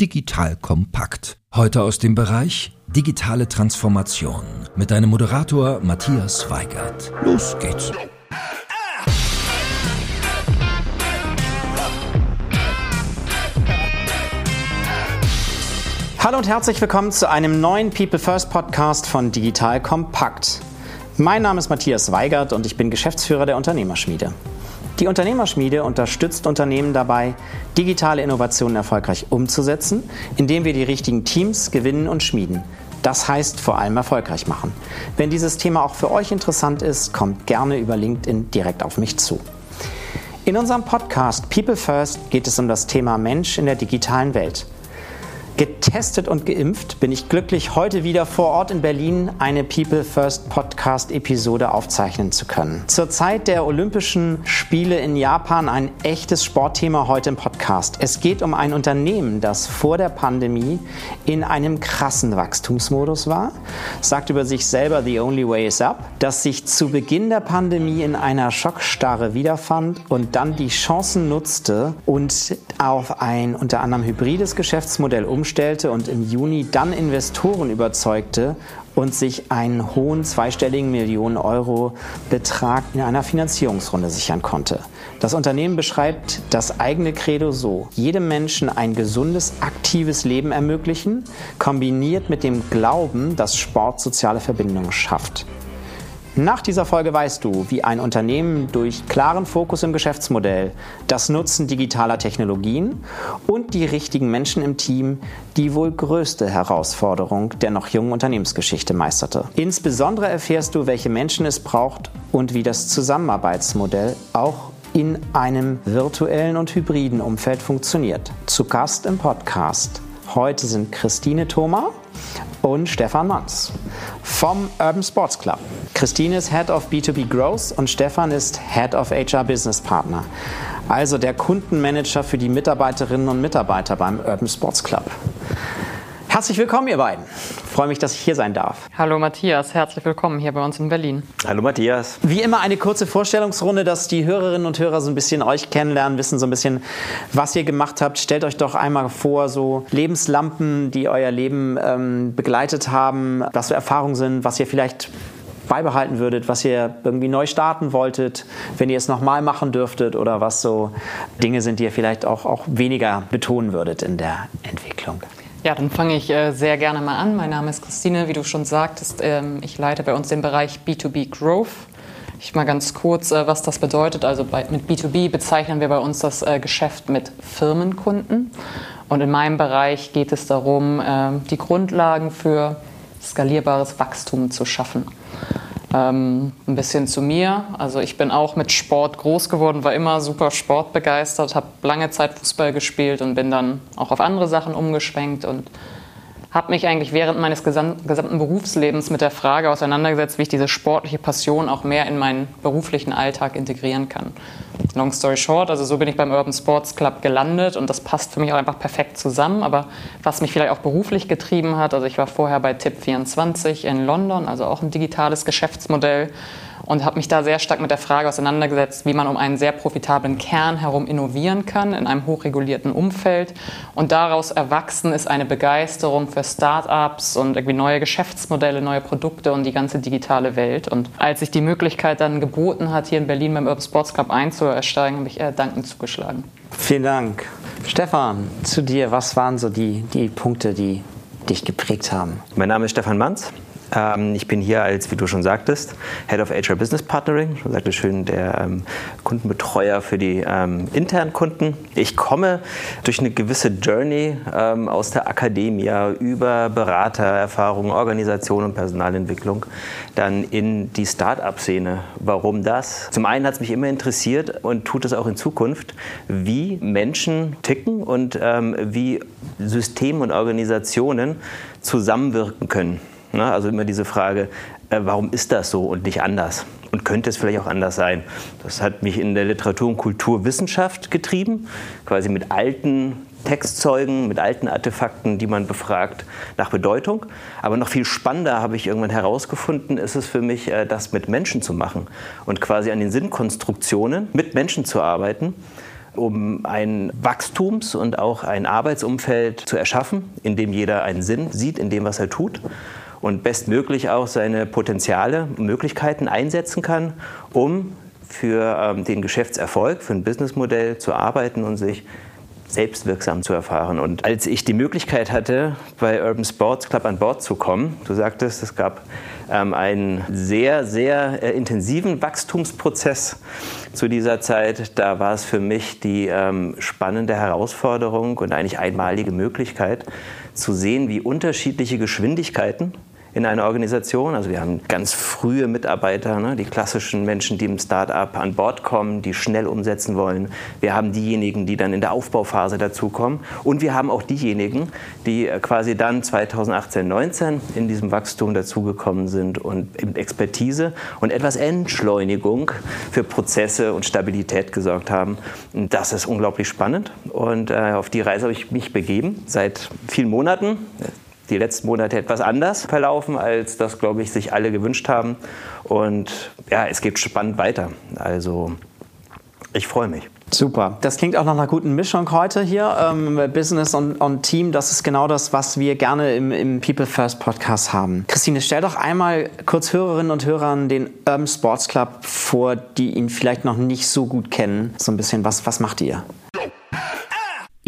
Digital Kompakt. Heute aus dem Bereich Digitale Transformation mit deinem Moderator Matthias Weigert. Los geht's. Hallo und herzlich willkommen zu einem neuen People First Podcast von Digital Kompakt. Mein Name ist Matthias Weigert und ich bin Geschäftsführer der Unternehmerschmiede. Die Unternehmerschmiede unterstützt Unternehmen dabei, digitale Innovationen erfolgreich umzusetzen, indem wir die richtigen Teams gewinnen und schmieden. Das heißt vor allem erfolgreich machen. Wenn dieses Thema auch für euch interessant ist, kommt gerne über LinkedIn direkt auf mich zu. In unserem Podcast People First geht es um das Thema Mensch in der digitalen Welt. Getestet und geimpft bin ich glücklich, heute wieder vor Ort in Berlin eine People First Podcast Episode aufzeichnen zu können. Zur Zeit der Olympischen Spiele in Japan ein echtes Sportthema heute im Podcast. Es geht um ein Unternehmen, das vor der Pandemie in einem krassen Wachstumsmodus war, sagt über sich selber The Only Way is Up, das sich zu Beginn der Pandemie in einer Schockstarre wiederfand und dann die Chancen nutzte und auf ein unter anderem hybrides Geschäftsmodell umstellte umstellte und im Juni dann Investoren überzeugte und sich einen hohen zweistelligen Millionen Euro Betrag in einer Finanzierungsrunde sichern konnte. Das Unternehmen beschreibt das eigene Credo so, jedem Menschen ein gesundes, aktives Leben ermöglichen, kombiniert mit dem Glauben, dass Sport soziale Verbindungen schafft. Nach dieser Folge weißt du, wie ein Unternehmen durch klaren Fokus im Geschäftsmodell, das Nutzen digitaler Technologien und die richtigen Menschen im Team die wohl größte Herausforderung der noch jungen Unternehmensgeschichte meisterte. Insbesondere erfährst du, welche Menschen es braucht und wie das Zusammenarbeitsmodell auch in einem virtuellen und hybriden Umfeld funktioniert. Zu Gast im Podcast. Heute sind Christine Thoma und Stefan Manns vom Urban Sports Club. Christine ist Head of B2B Growth und Stefan ist Head of HR Business Partner. Also der Kundenmanager für die Mitarbeiterinnen und Mitarbeiter beim Urban Sports Club. Herzlich willkommen, ihr beiden. Ich freue mich, dass ich hier sein darf. Hallo Matthias, herzlich willkommen hier bei uns in Berlin. Hallo Matthias. Wie immer eine kurze Vorstellungsrunde, dass die Hörerinnen und Hörer so ein bisschen euch kennenlernen, wissen so ein bisschen, was ihr gemacht habt. Stellt euch doch einmal vor, so Lebenslampen, die euer Leben ähm, begleitet haben, was so Erfahrungen sind, was ihr vielleicht beibehalten würdet, was ihr irgendwie neu starten wolltet, wenn ihr es nochmal machen dürftet oder was so Dinge sind, die ihr vielleicht auch, auch weniger betonen würdet in der Entwicklung. Ja, dann fange ich äh, sehr gerne mal an. Mein Name ist Christine, wie du schon sagtest. Ähm, ich leite bei uns den Bereich B2B Growth. Ich mal ganz kurz, äh, was das bedeutet. Also mit B2B bezeichnen wir bei uns das äh, Geschäft mit Firmenkunden. Und in meinem Bereich geht es darum, äh, die Grundlagen für skalierbares Wachstum zu schaffen. Ähm, ein bisschen zu mir. Also ich bin auch mit Sport groß geworden, war immer super sportbegeistert, habe lange Zeit Fußball gespielt und bin dann auch auf andere Sachen umgeschwenkt und habe mich eigentlich während meines gesamten Berufslebens mit der Frage auseinandergesetzt, wie ich diese sportliche Passion auch mehr in meinen beruflichen Alltag integrieren kann. Long story short, also so bin ich beim Urban Sports Club gelandet und das passt für mich auch einfach perfekt zusammen. Aber was mich vielleicht auch beruflich getrieben hat, also ich war vorher bei Tip24 in London, also auch ein digitales Geschäftsmodell und habe mich da sehr stark mit der Frage auseinandergesetzt, wie man um einen sehr profitablen Kern herum innovieren kann in einem hochregulierten Umfeld. Und daraus erwachsen ist eine Begeisterung für Start-ups und irgendwie neue Geschäftsmodelle, neue Produkte und die ganze digitale Welt. Und als sich die Möglichkeit dann geboten hat, hier in Berlin beim Urban Sports Club einzusteigen, habe ich eher dankend zugeschlagen. Vielen Dank. Stefan, zu dir, was waren so die, die Punkte, die dich geprägt haben? Mein Name ist Stefan Manz. Ähm, ich bin hier als, wie du schon sagtest, Head of HR Business Partnering, schon sagte schön, der ähm, Kundenbetreuer für die ähm, internen Kunden. Ich komme durch eine gewisse Journey ähm, aus der Akademie über Beratererfahrung, Organisation und Personalentwicklung dann in die Start-up-Szene. Warum das? Zum einen hat es mich immer interessiert und tut es auch in Zukunft, wie Menschen ticken und ähm, wie Systeme und Organisationen zusammenwirken können. Ne? Also immer diese Frage, äh, warum ist das so und nicht anders? Und könnte es vielleicht auch anders sein? Das hat mich in der Literatur- und Kulturwissenschaft getrieben, quasi mit alten Textzeugen, mit alten Artefakten, die man befragt, nach Bedeutung. Aber noch viel spannender habe ich irgendwann herausgefunden, ist es für mich, äh, das mit Menschen zu machen und quasi an den Sinnkonstruktionen mit Menschen zu arbeiten um ein Wachstums- und auch ein Arbeitsumfeld zu erschaffen, in dem jeder einen Sinn sieht in dem, was er tut und bestmöglich auch seine Potenziale und Möglichkeiten einsetzen kann, um für ähm, den Geschäftserfolg, für ein Businessmodell zu arbeiten und sich selbstwirksam zu erfahren. Und als ich die Möglichkeit hatte, bei Urban Sports Club an Bord zu kommen, du sagtest, es gab ähm, einen sehr, sehr äh, intensiven Wachstumsprozess zu dieser Zeit. Da war es für mich die ähm, spannende Herausforderung und eigentlich einmalige Möglichkeit zu sehen, wie unterschiedliche Geschwindigkeiten in einer Organisation. Also wir haben ganz frühe Mitarbeiter, ne, die klassischen Menschen, die im Start-up an Bord kommen, die schnell umsetzen wollen. Wir haben diejenigen, die dann in der Aufbauphase dazukommen. Und wir haben auch diejenigen, die äh, quasi dann 2018, 19 in diesem Wachstum dazugekommen sind und Expertise und etwas Entschleunigung für Prozesse und Stabilität gesorgt haben. Das ist unglaublich spannend. Und äh, auf die Reise habe ich mich begeben seit vielen Monaten die letzten Monate etwas anders verlaufen, als das, glaube ich, sich alle gewünscht haben. Und ja, es geht spannend weiter. Also ich freue mich. Super. Das klingt auch nach einer guten Mischung heute hier. Ähm, Business und, und, Team, das ist genau das, was wir gerne im, im, People First Podcast haben. Christine, stell doch einmal kurz Hörerinnen und Hörern den Urban Sports Club vor, die ihn vielleicht noch nicht so gut kennen. So ein bisschen, was, was macht ihr?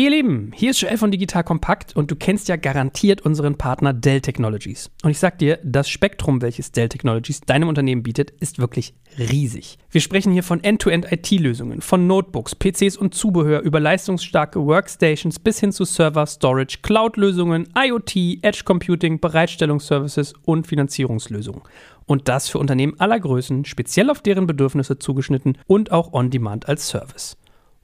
Ihr Lieben, hier ist Joel von Digital Kompakt und du kennst ja garantiert unseren Partner Dell Technologies. Und ich sag dir, das Spektrum, welches Dell Technologies deinem Unternehmen bietet, ist wirklich riesig. Wir sprechen hier von End-to-End-IT-Lösungen, von Notebooks, PCs und Zubehör über leistungsstarke Workstations bis hin zu Server, Storage, Cloud-Lösungen, IoT, Edge Computing, Bereitstellungsservices und Finanzierungslösungen. Und das für Unternehmen aller Größen, speziell auf deren Bedürfnisse zugeschnitten und auch on-demand als Service.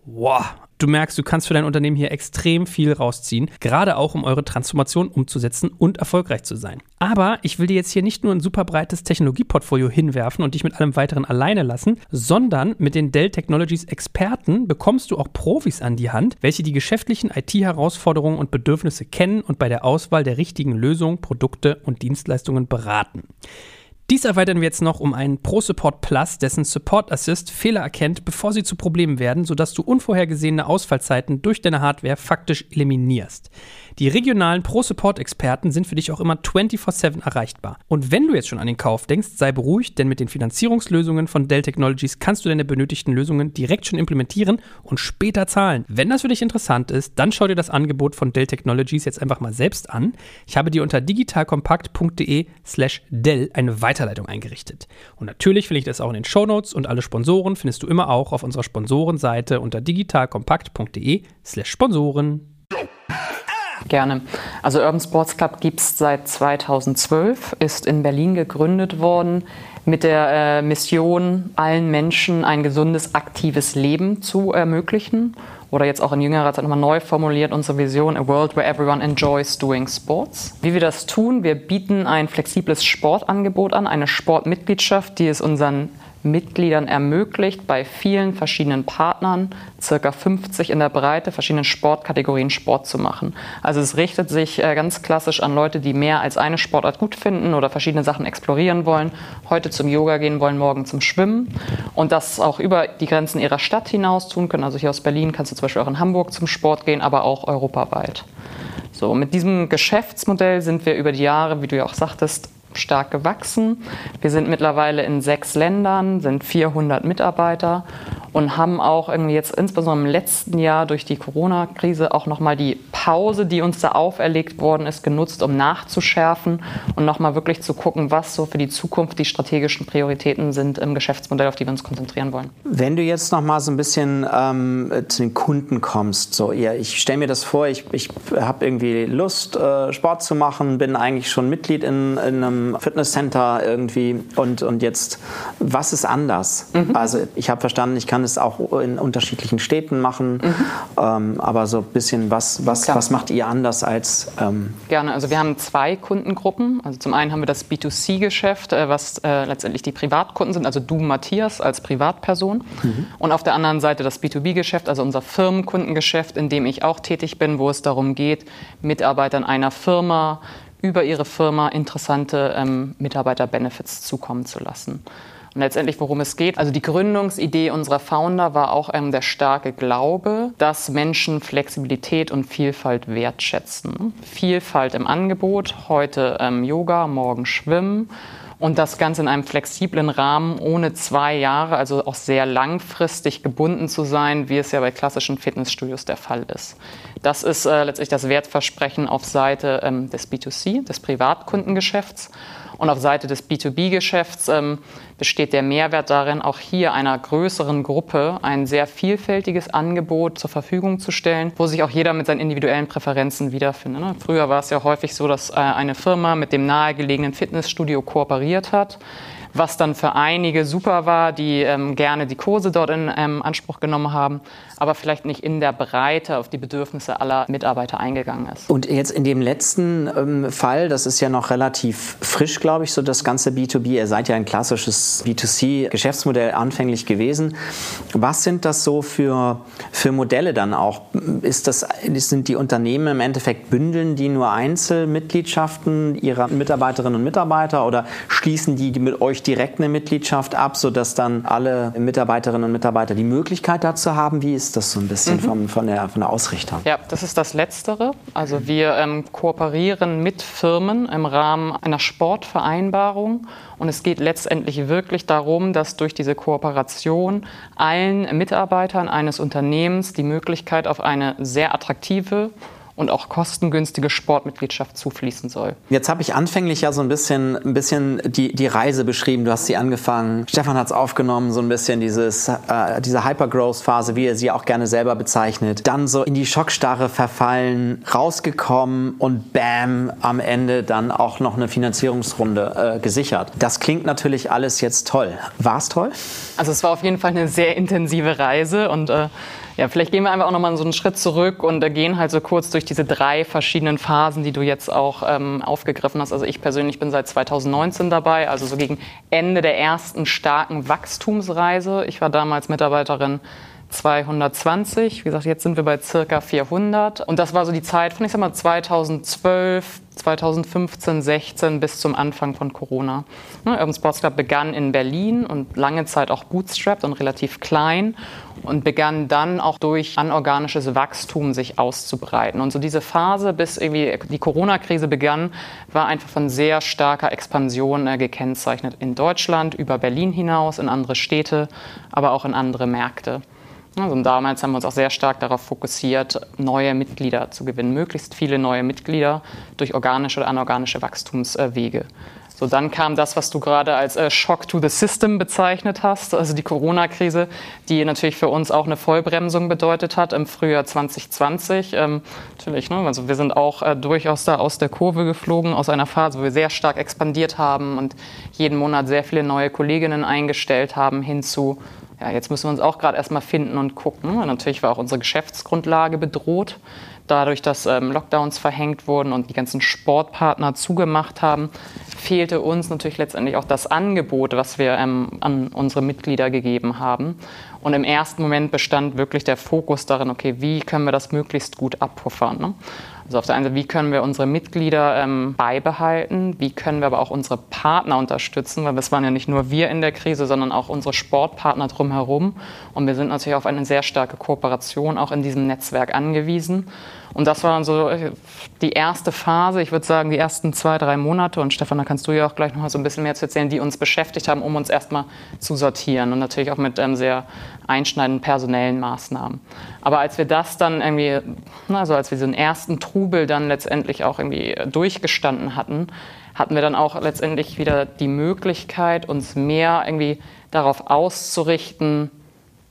Wow, Du merkst, du kannst für dein Unternehmen hier extrem viel rausziehen, gerade auch um eure Transformation umzusetzen und erfolgreich zu sein. Aber ich will dir jetzt hier nicht nur ein super breites Technologieportfolio hinwerfen und dich mit allem weiteren alleine lassen, sondern mit den Dell Technologies Experten bekommst du auch Profis an die Hand, welche die geschäftlichen IT-Herausforderungen und Bedürfnisse kennen und bei der Auswahl der richtigen Lösungen, Produkte und Dienstleistungen beraten. Dies erweitern wir jetzt noch um einen Pro Support Plus, dessen Support Assist Fehler erkennt, bevor sie zu Problemen werden, sodass du unvorhergesehene Ausfallzeiten durch deine Hardware faktisch eliminierst. Die regionalen Pro-Support-Experten sind für dich auch immer 24-7 erreichbar. Und wenn du jetzt schon an den Kauf denkst, sei beruhigt, denn mit den Finanzierungslösungen von Dell Technologies kannst du deine benötigten Lösungen direkt schon implementieren und später zahlen. Wenn das für dich interessant ist, dann schau dir das Angebot von Dell Technologies jetzt einfach mal selbst an. Ich habe dir unter digitalkompakt.de slash Dell eine Weiterleitung eingerichtet. Und natürlich finde ich das auch in den Shownotes und alle Sponsoren findest du immer auch auf unserer Sponsorenseite unter digitalkompakt.de slash Sponsoren. Gerne. Also Urban Sports Club gibt es seit 2012, ist in Berlin gegründet worden mit der äh, Mission, allen Menschen ein gesundes, aktives Leben zu ermöglichen. Oder jetzt auch in jüngerer Zeit nochmal neu formuliert unsere Vision, a world where everyone enjoys doing sports. Wie wir das tun, wir bieten ein flexibles Sportangebot an, eine Sportmitgliedschaft, die es unseren Mitgliedern ermöglicht, bei vielen verschiedenen Partnern, circa 50 in der Breite, verschiedenen Sportkategorien Sport zu machen. Also es richtet sich äh, ganz klassisch an Leute, die mehr als eine Sportart gut finden oder verschiedene Sachen explorieren wollen, heute zum Yoga gehen wollen, morgen zum Schwimmen und das auch über die Grenzen ihrer Stadt hinaus tun können. Also hier aus Berlin kannst du zum Beispiel auch in Hamburg zum Sport gehen, aber auch europaweit. So, mit diesem Geschäftsmodell sind wir über die Jahre, wie du ja auch sagtest, stark gewachsen. Wir sind mittlerweile in sechs Ländern, sind 400 Mitarbeiter und haben auch irgendwie jetzt insbesondere im letzten Jahr durch die Corona-Krise auch nochmal die Pause, die uns da auferlegt worden ist, genutzt, um nachzuschärfen und nochmal wirklich zu gucken, was so für die Zukunft die strategischen Prioritäten sind im Geschäftsmodell, auf die wir uns konzentrieren wollen. Wenn du jetzt nochmal so ein bisschen ähm, zu den Kunden kommst, so ja, ich stelle mir das vor, ich, ich habe irgendwie Lust, äh, Sport zu machen, bin eigentlich schon Mitglied in, in einem Fitnesscenter irgendwie und, und jetzt, was ist anders? Mhm. Also ich habe verstanden, ich kann es auch in unterschiedlichen Städten machen. Mhm. Ähm, aber so ein bisschen, was, was, was macht ihr anders als. Ähm Gerne, also wir haben zwei Kundengruppen. Also zum einen haben wir das B2C-Geschäft, äh, was äh, letztendlich die Privatkunden sind, also du, Matthias, als Privatperson. Mhm. Und auf der anderen Seite das B2B-Geschäft, also unser Firmenkundengeschäft, in dem ich auch tätig bin, wo es darum geht, Mitarbeitern einer Firma über ihre Firma interessante ähm, Mitarbeiter-Benefits zukommen zu lassen. Und letztendlich, worum es geht, also die Gründungsidee unserer Founder war auch ähm, der starke Glaube, dass Menschen Flexibilität und Vielfalt wertschätzen. Vielfalt im Angebot, heute ähm, Yoga, morgen Schwimmen und das Ganze in einem flexiblen Rahmen, ohne zwei Jahre, also auch sehr langfristig gebunden zu sein, wie es ja bei klassischen Fitnessstudios der Fall ist. Das ist äh, letztlich das Wertversprechen auf Seite ähm, des B2C, des Privatkundengeschäfts. Und auf Seite des B2B-Geschäfts ähm, besteht der Mehrwert darin, auch hier einer größeren Gruppe ein sehr vielfältiges Angebot zur Verfügung zu stellen, wo sich auch jeder mit seinen individuellen Präferenzen wiederfindet. Ne? Früher war es ja häufig so, dass äh, eine Firma mit dem nahegelegenen Fitnessstudio kooperiert hat was dann für einige super war, die ähm, gerne die Kurse dort in ähm, Anspruch genommen haben, aber vielleicht nicht in der Breite auf die Bedürfnisse aller Mitarbeiter eingegangen ist. Und jetzt in dem letzten ähm, Fall, das ist ja noch relativ frisch, glaube ich, so das ganze B2B. Ihr seid ja ein klassisches B2C-Geschäftsmodell anfänglich gewesen. Was sind das so für, für Modelle dann auch? Ist das, sind die Unternehmen im Endeffekt bündeln die nur Einzelmitgliedschaften ihrer Mitarbeiterinnen und Mitarbeiter oder schließen die mit euch direkt eine Mitgliedschaft ab, sodass dann alle Mitarbeiterinnen und Mitarbeiter die Möglichkeit dazu haben? Wie ist das so ein bisschen mhm. vom, von, der, von der Ausrichtung? Ja, das ist das Letztere. Also wir ähm, kooperieren mit Firmen im Rahmen einer Sportvereinbarung und es geht letztendlich wirklich darum, dass durch diese Kooperation allen Mitarbeitern eines Unternehmens die Möglichkeit auf eine sehr attraktive und auch kostengünstige Sportmitgliedschaft zufließen soll. Jetzt habe ich anfänglich ja so ein bisschen, ein bisschen die, die Reise beschrieben. Du hast sie angefangen. Stefan hat es aufgenommen, so ein bisschen dieses, äh, diese Hypergrowth-Phase, wie er sie auch gerne selber bezeichnet. Dann so in die Schockstarre verfallen, rausgekommen und bam, am Ende dann auch noch eine Finanzierungsrunde äh, gesichert. Das klingt natürlich alles jetzt toll. War es toll? Also es war auf jeden Fall eine sehr intensive Reise und äh, ja, vielleicht gehen wir einfach auch nochmal so einen Schritt zurück und äh, gehen halt so kurz durch diese drei verschiedenen Phasen, die du jetzt auch ähm, aufgegriffen hast. Also ich persönlich bin seit 2019 dabei, also so gegen Ende der ersten starken Wachstumsreise. Ich war damals Mitarbeiterin 220. Wie gesagt, jetzt sind wir bei circa 400. Und das war so die Zeit von, ich sag mal, 2012, 2015, 16 bis zum Anfang von Corona. Ne, Urban Sports Club begann in Berlin und lange Zeit auch bootstrapped und relativ klein und begann dann auch durch anorganisches Wachstum sich auszubreiten. Und so diese Phase, bis irgendwie die Corona-Krise begann, war einfach von sehr starker Expansion äh, gekennzeichnet in Deutschland, über Berlin hinaus, in andere Städte, aber auch in andere Märkte. Also damals haben wir uns auch sehr stark darauf fokussiert, neue Mitglieder zu gewinnen, möglichst viele neue Mitglieder durch organische oder anorganische Wachstumswege. So, dann kam das, was du gerade als äh, Shock to the System bezeichnet hast, also die Corona-Krise, die natürlich für uns auch eine Vollbremsung bedeutet hat im Frühjahr 2020. Ähm, natürlich, ne? also wir sind auch äh, durchaus da aus der Kurve geflogen, aus einer Phase, wo wir sehr stark expandiert haben und jeden Monat sehr viele neue Kolleginnen eingestellt haben, hinzu ja, jetzt müssen wir uns auch gerade erstmal finden und gucken. Und natürlich war auch unsere Geschäftsgrundlage bedroht. Dadurch, dass ähm, Lockdowns verhängt wurden und die ganzen Sportpartner zugemacht haben, fehlte uns natürlich letztendlich auch das Angebot, was wir ähm, an unsere Mitglieder gegeben haben. Und im ersten Moment bestand wirklich der Fokus darin, okay, wie können wir das möglichst gut abpuffern. Ne? Also auf der einen Seite, wie können wir unsere Mitglieder ähm, beibehalten, wie können wir aber auch unsere Partner unterstützen, weil es waren ja nicht nur wir in der Krise, sondern auch unsere Sportpartner drumherum. Und wir sind natürlich auf eine sehr starke Kooperation auch in diesem Netzwerk angewiesen. Und das war so äh, die erste Phase, ich würde sagen die ersten zwei, drei Monate. Und Stefan, da kannst du ja auch gleich noch mal so ein bisschen mehr zu erzählen, die uns beschäftigt haben, um uns erstmal zu sortieren. Und natürlich auch mit ähm, sehr einschneidenden personellen Maßnahmen. Aber als wir das dann irgendwie, also als wir diesen ersten Trubel dann letztendlich auch irgendwie durchgestanden hatten, hatten wir dann auch letztendlich wieder die Möglichkeit, uns mehr irgendwie darauf auszurichten,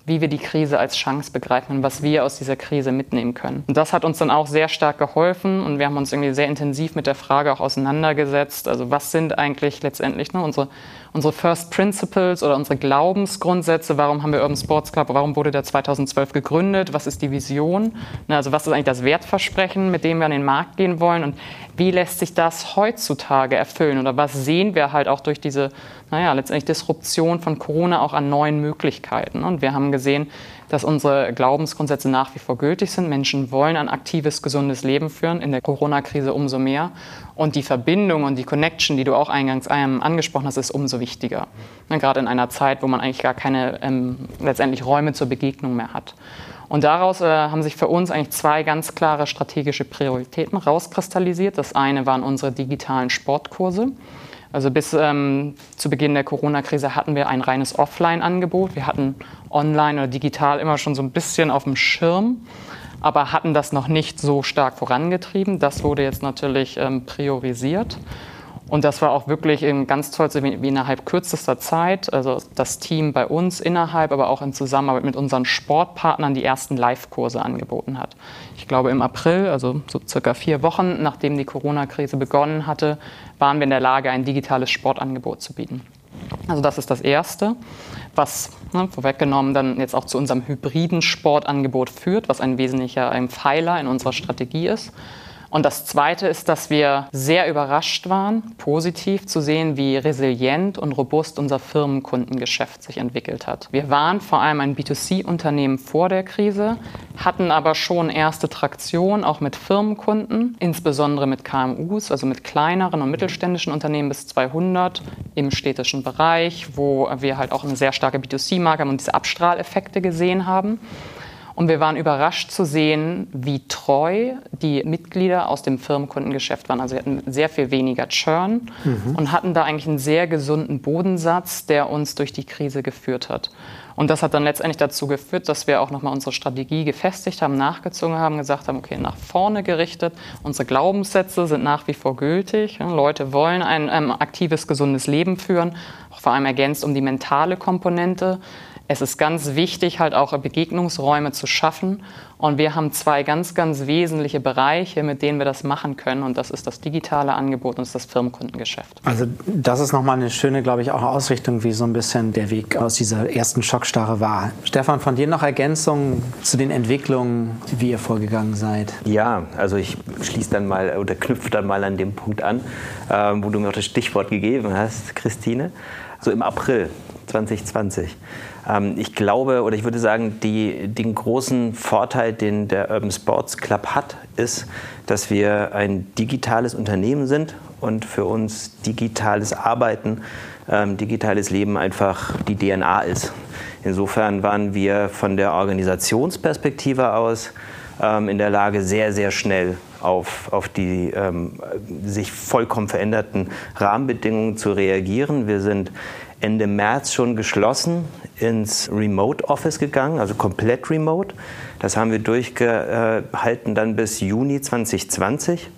wie wir die Krise als Chance begreifen und was wir aus dieser Krise mitnehmen können. Und das hat uns dann auch sehr stark geholfen und wir haben uns irgendwie sehr intensiv mit der Frage auch auseinandergesetzt, also was sind eigentlich letztendlich ne, unsere, unsere First Principles oder unsere Glaubensgrundsätze, warum haben wir Urban Sports Club, warum wurde der 2012 gegründet, was ist die Vision, ne, also was ist eigentlich das Wertversprechen, mit dem wir an den Markt gehen wollen? Und wie lässt sich das heutzutage erfüllen oder was sehen wir halt auch durch diese naja, letztendlich Disruption von Corona auch an neuen Möglichkeiten. Und wir haben gesehen, dass unsere Glaubensgrundsätze nach wie vor gültig sind. Menschen wollen ein aktives, gesundes Leben führen, in der Corona-Krise umso mehr. Und die Verbindung und die Connection, die du auch eingangs angesprochen hast, ist umso wichtiger. Ne, gerade in einer Zeit, wo man eigentlich gar keine ähm, letztendlich Räume zur Begegnung mehr hat. Und daraus äh, haben sich für uns eigentlich zwei ganz klare strategische Prioritäten rauskristallisiert. Das eine waren unsere digitalen Sportkurse. Also bis ähm, zu Beginn der Corona-Krise hatten wir ein reines Offline-Angebot. Wir hatten online oder digital immer schon so ein bisschen auf dem Schirm, aber hatten das noch nicht so stark vorangetrieben. Das wurde jetzt natürlich ähm, priorisiert. Und das war auch wirklich ganz toll, wie innerhalb kürzester Zeit, also das Team bei uns innerhalb, aber auch in Zusammenarbeit mit unseren Sportpartnern die ersten Live-Kurse angeboten hat. Ich glaube im April, also so circa vier Wochen, nachdem die Corona-Krise begonnen hatte, waren wir in der Lage, ein digitales Sportangebot zu bieten. Also das ist das Erste, was ne, vorweggenommen dann jetzt auch zu unserem hybriden Sportangebot führt, was ein wesentlicher ein Pfeiler in unserer Strategie ist. Und das Zweite ist, dass wir sehr überrascht waren, positiv zu sehen, wie resilient und robust unser Firmenkundengeschäft sich entwickelt hat. Wir waren vor allem ein B2C-Unternehmen vor der Krise, hatten aber schon erste Traktion auch mit Firmenkunden, insbesondere mit KMUs, also mit kleineren und mittelständischen Unternehmen bis 200 im städtischen Bereich, wo wir halt auch eine sehr starke B2C-Marke haben und diese Abstrahleffekte gesehen haben. Und wir waren überrascht zu sehen, wie treu die Mitglieder aus dem Firmenkundengeschäft waren. Also wir hatten sehr viel weniger Churn mhm. und hatten da eigentlich einen sehr gesunden Bodensatz, der uns durch die Krise geführt hat. Und das hat dann letztendlich dazu geführt, dass wir auch nochmal unsere Strategie gefestigt haben, nachgezogen haben, gesagt haben, okay, nach vorne gerichtet, unsere Glaubenssätze sind nach wie vor gültig. Leute wollen ein ähm, aktives, gesundes Leben führen, auch vor allem ergänzt um die mentale Komponente. Es ist ganz wichtig, halt auch Begegnungsräume zu schaffen. Und wir haben zwei ganz, ganz wesentliche Bereiche, mit denen wir das machen können. Und das ist das digitale Angebot und das Firmenkundengeschäft. Also das ist nochmal eine schöne, glaube ich, auch Ausrichtung, wie so ein bisschen der Weg aus dieser ersten Schockstarre war. Stefan, von dir noch Ergänzungen zu den Entwicklungen, wie ihr vorgegangen seid? Ja, also ich schließe dann mal oder knüpfe dann mal an dem Punkt an, äh, wo du mir auch das Stichwort gegeben hast, Christine. So im April 2020 ähm, ich glaube oder ich würde sagen, die, den großen Vorteil, den der Urban Sports Club hat, ist, dass wir ein digitales Unternehmen sind und für uns digitales Arbeiten, ähm, digitales Leben einfach die DNA ist. Insofern waren wir von der Organisationsperspektive aus ähm, in der Lage, sehr, sehr schnell auf, auf die ähm, sich vollkommen veränderten Rahmenbedingungen zu reagieren. Wir sind Ende März schon geschlossen ins Remote Office gegangen, also komplett remote. Das haben wir durchgehalten dann bis Juni 2020.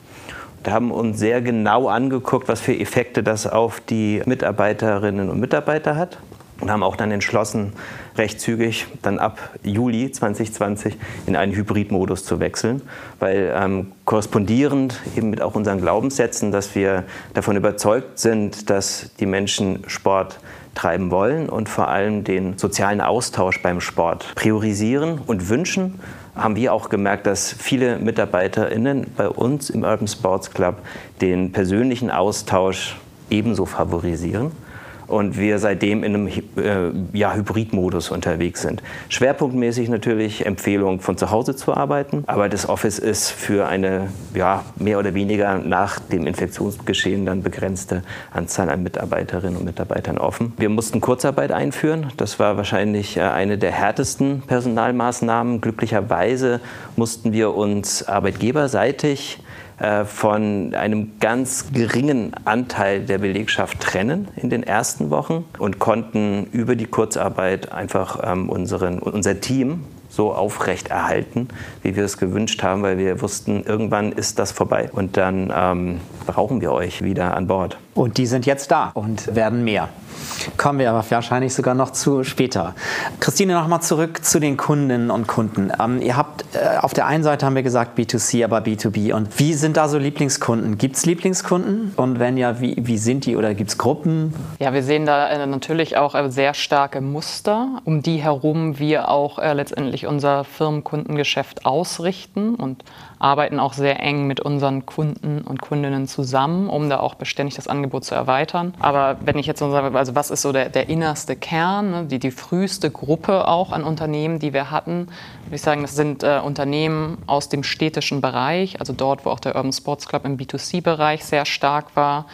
Wir haben uns sehr genau angeguckt, was für Effekte das auf die Mitarbeiterinnen und Mitarbeiter hat und haben auch dann entschlossen, recht zügig dann ab Juli 2020 in einen Hybridmodus zu wechseln, weil ähm, korrespondierend eben mit auch unseren Glaubenssätzen, dass wir davon überzeugt sind, dass die Menschen Sport treiben wollen und vor allem den sozialen Austausch beim Sport priorisieren und wünschen, haben wir auch gemerkt, dass viele MitarbeiterInnen bei uns im Urban Sports Club den persönlichen Austausch ebenso favorisieren und wir seitdem in einem äh, ja, Hybridmodus unterwegs sind. Schwerpunktmäßig natürlich Empfehlung von zu Hause zu arbeiten, aber das Office ist für eine ja, mehr oder weniger nach dem Infektionsgeschehen dann begrenzte Anzahl an Mitarbeiterinnen und Mitarbeitern offen. Wir mussten Kurzarbeit einführen. Das war wahrscheinlich äh, eine der härtesten Personalmaßnahmen. Glücklicherweise mussten wir uns arbeitgeberseitig von einem ganz geringen Anteil der Belegschaft trennen in den ersten Wochen und konnten über die Kurzarbeit einfach ähm, unseren, unser Team so aufrechterhalten, wie wir es gewünscht haben, weil wir wussten, irgendwann ist das vorbei und dann ähm, brauchen wir euch wieder an Bord. Und die sind jetzt da und werden mehr. Kommen wir aber wahrscheinlich sogar noch zu später. Christine, nochmal zurück zu den Kundinnen und Kunden. Ähm, ihr habt äh, auf der einen Seite haben wir gesagt B2C, aber B2B. Und wie sind da so Lieblingskunden? Gibt es Lieblingskunden? Und wenn ja, wie, wie sind die oder gibt es Gruppen? Ja, wir sehen da äh, natürlich auch äh, sehr starke Muster, um die herum wir auch äh, letztendlich unser Firmenkundengeschäft ausrichten und arbeiten auch sehr eng mit unseren Kunden und Kundinnen zusammen, um da auch beständig das Angebot zu erweitern. Aber wenn ich jetzt so sage, also was ist so der, der innerste Kern, ne, die, die früheste Gruppe auch an Unternehmen, die wir hatten, würde ich sagen, das sind äh, Unternehmen aus dem städtischen Bereich, also dort, wo auch der Urban Sports Club im B2C-Bereich sehr stark war.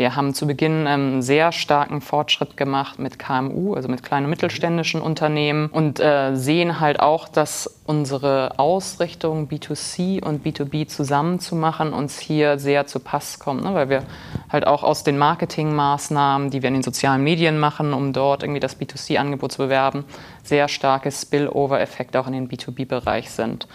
Wir haben zu Beginn einen ähm, sehr starken Fortschritt gemacht mit KMU, also mit kleinen und mittelständischen Unternehmen und äh, sehen halt auch, dass unsere Ausrichtung B2C und B2B zusammenzumachen uns hier sehr zu Pass kommt, ne? weil wir halt auch aus den Marketingmaßnahmen, die wir in den sozialen Medien machen, um dort irgendwie das B2C-Angebot zu bewerben, sehr starke Spillover-Effekte auch in den B2B-Bereich sind.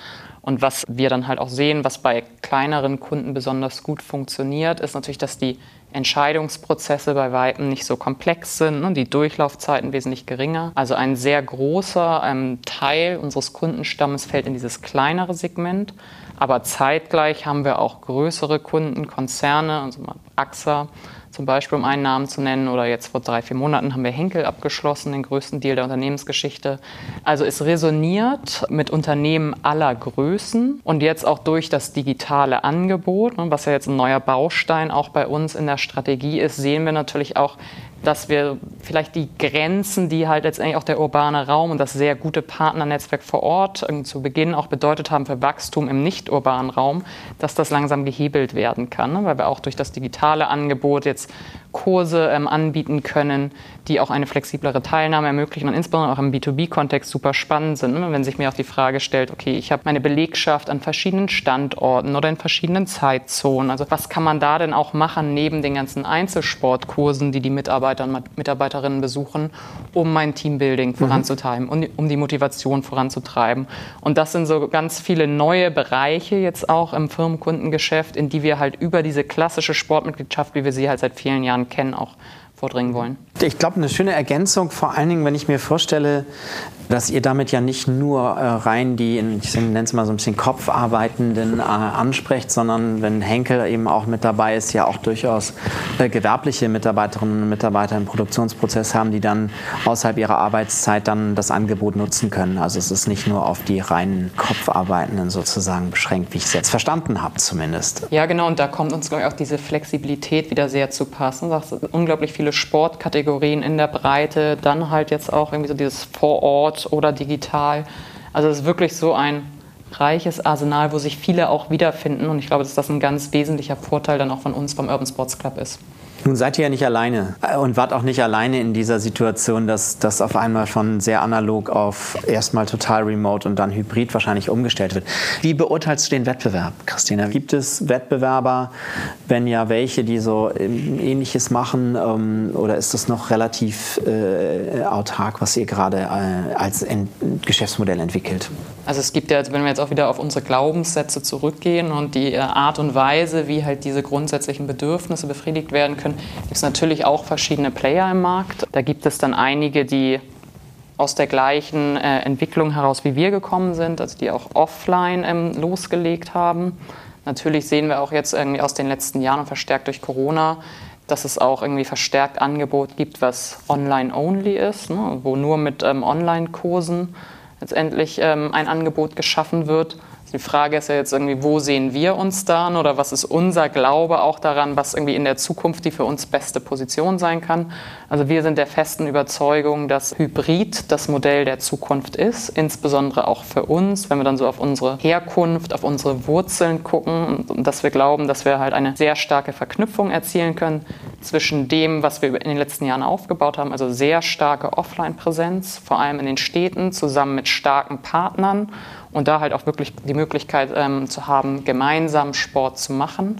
Und was wir dann halt auch sehen, was bei kleineren Kunden besonders gut funktioniert, ist natürlich, dass die Entscheidungsprozesse bei Weitem nicht so komplex sind, ne, die Durchlaufzeiten wesentlich geringer. Also ein sehr großer ähm, Teil unseres Kundenstammes fällt in dieses kleinere Segment. Aber zeitgleich haben wir auch größere Kunden, Konzerne, also AXA, zum Beispiel um einen Namen zu nennen. Oder jetzt vor drei, vier Monaten haben wir Henkel abgeschlossen, den größten Deal der Unternehmensgeschichte. Also es resoniert mit Unternehmen aller Größen und jetzt auch durch das digitale Angebot, ne, was ja jetzt ein neuer Baustein auch bei uns in der Strategie ist, sehen wir natürlich auch, dass wir vielleicht die Grenzen, die halt letztendlich auch der urbane Raum und das sehr gute Partnernetzwerk vor Ort zu Beginn auch bedeutet haben für Wachstum im nicht-urbanen Raum, dass das langsam gehebelt werden kann, ne? weil wir auch durch das digitale Angebot jetzt Kurse ähm, anbieten können, die auch eine flexiblere Teilnahme ermöglichen und insbesondere auch im B2B-Kontext super spannend sind. Ne? Wenn sich mir auch die Frage stellt, okay, ich habe meine Belegschaft an verschiedenen Standorten oder in verschiedenen Zeitzonen. Also was kann man da denn auch machen neben den ganzen Einzelsportkursen, die die Mitarbeiter und Mitarbeiterinnen besuchen, um mein Teambuilding mhm. voranzutreiben, um, um die Motivation voranzutreiben. Und das sind so ganz viele neue Bereiche jetzt auch im Firmenkundengeschäft, in die wir halt über diese klassische Sportmitgliedschaft, wie wir sie halt seit vielen Jahren kennen, auch vordringen wollen. Ich glaube, eine schöne Ergänzung, vor allen Dingen, wenn ich mir vorstelle, dass ihr damit ja nicht nur äh, rein die, ich nenne es mal so ein bisschen Kopfarbeitenden äh, ansprecht, sondern wenn Henkel eben auch mit dabei ist, ja auch durchaus äh, gewerbliche Mitarbeiterinnen und Mitarbeiter im Produktionsprozess haben, die dann außerhalb ihrer Arbeitszeit dann das Angebot nutzen können. Also es ist nicht nur auf die reinen Kopfarbeitenden sozusagen beschränkt, wie ich es jetzt verstanden habe zumindest. Ja, genau, und da kommt uns, glaube ich, auch diese Flexibilität wieder sehr zu passen. Das sind unglaublich viele Sportkategorien in der Breite, dann halt jetzt auch irgendwie so dieses Vorort oder digital. Also es ist wirklich so ein reiches Arsenal, wo sich viele auch wiederfinden. Und ich glaube, dass das ein ganz wesentlicher Vorteil dann auch von uns beim Urban Sports Club ist. Nun seid ihr ja nicht alleine äh, und wart auch nicht alleine in dieser Situation, dass das auf einmal von sehr analog auf erstmal total remote und dann hybrid wahrscheinlich umgestellt wird. Wie beurteilst du den Wettbewerb, Christina? Gibt es Wettbewerber, wenn ja welche, die so ähm, ähnliches machen ähm, oder ist das noch relativ äh, autark, was ihr gerade äh, als Geschäftsmodell entwickelt? Also es gibt ja, wenn wir jetzt auch wieder auf unsere Glaubenssätze zurückgehen und die Art und Weise, wie halt diese grundsätzlichen Bedürfnisse befriedigt werden können, gibt es natürlich auch verschiedene Player im Markt. Da gibt es dann einige, die aus der gleichen äh, Entwicklung heraus wie wir gekommen sind, also die auch offline ähm, losgelegt haben. Natürlich sehen wir auch jetzt irgendwie aus den letzten Jahren und verstärkt durch Corona, dass es auch irgendwie verstärkt Angebot gibt, was online-only ist, ne, wo nur mit ähm, Online-Kursen letztendlich ähm, ein Angebot geschaffen wird. Die Frage ist ja jetzt irgendwie, wo sehen wir uns dann oder was ist unser Glaube auch daran, was irgendwie in der Zukunft die für uns beste Position sein kann. Also wir sind der festen Überzeugung, dass Hybrid das Modell der Zukunft ist, insbesondere auch für uns, wenn wir dann so auf unsere Herkunft, auf unsere Wurzeln gucken und dass wir glauben, dass wir halt eine sehr starke Verknüpfung erzielen können zwischen dem, was wir in den letzten Jahren aufgebaut haben, also sehr starke Offline-Präsenz, vor allem in den Städten, zusammen mit starken Partnern und da halt auch wirklich die Möglichkeit ähm, zu haben, gemeinsam Sport zu machen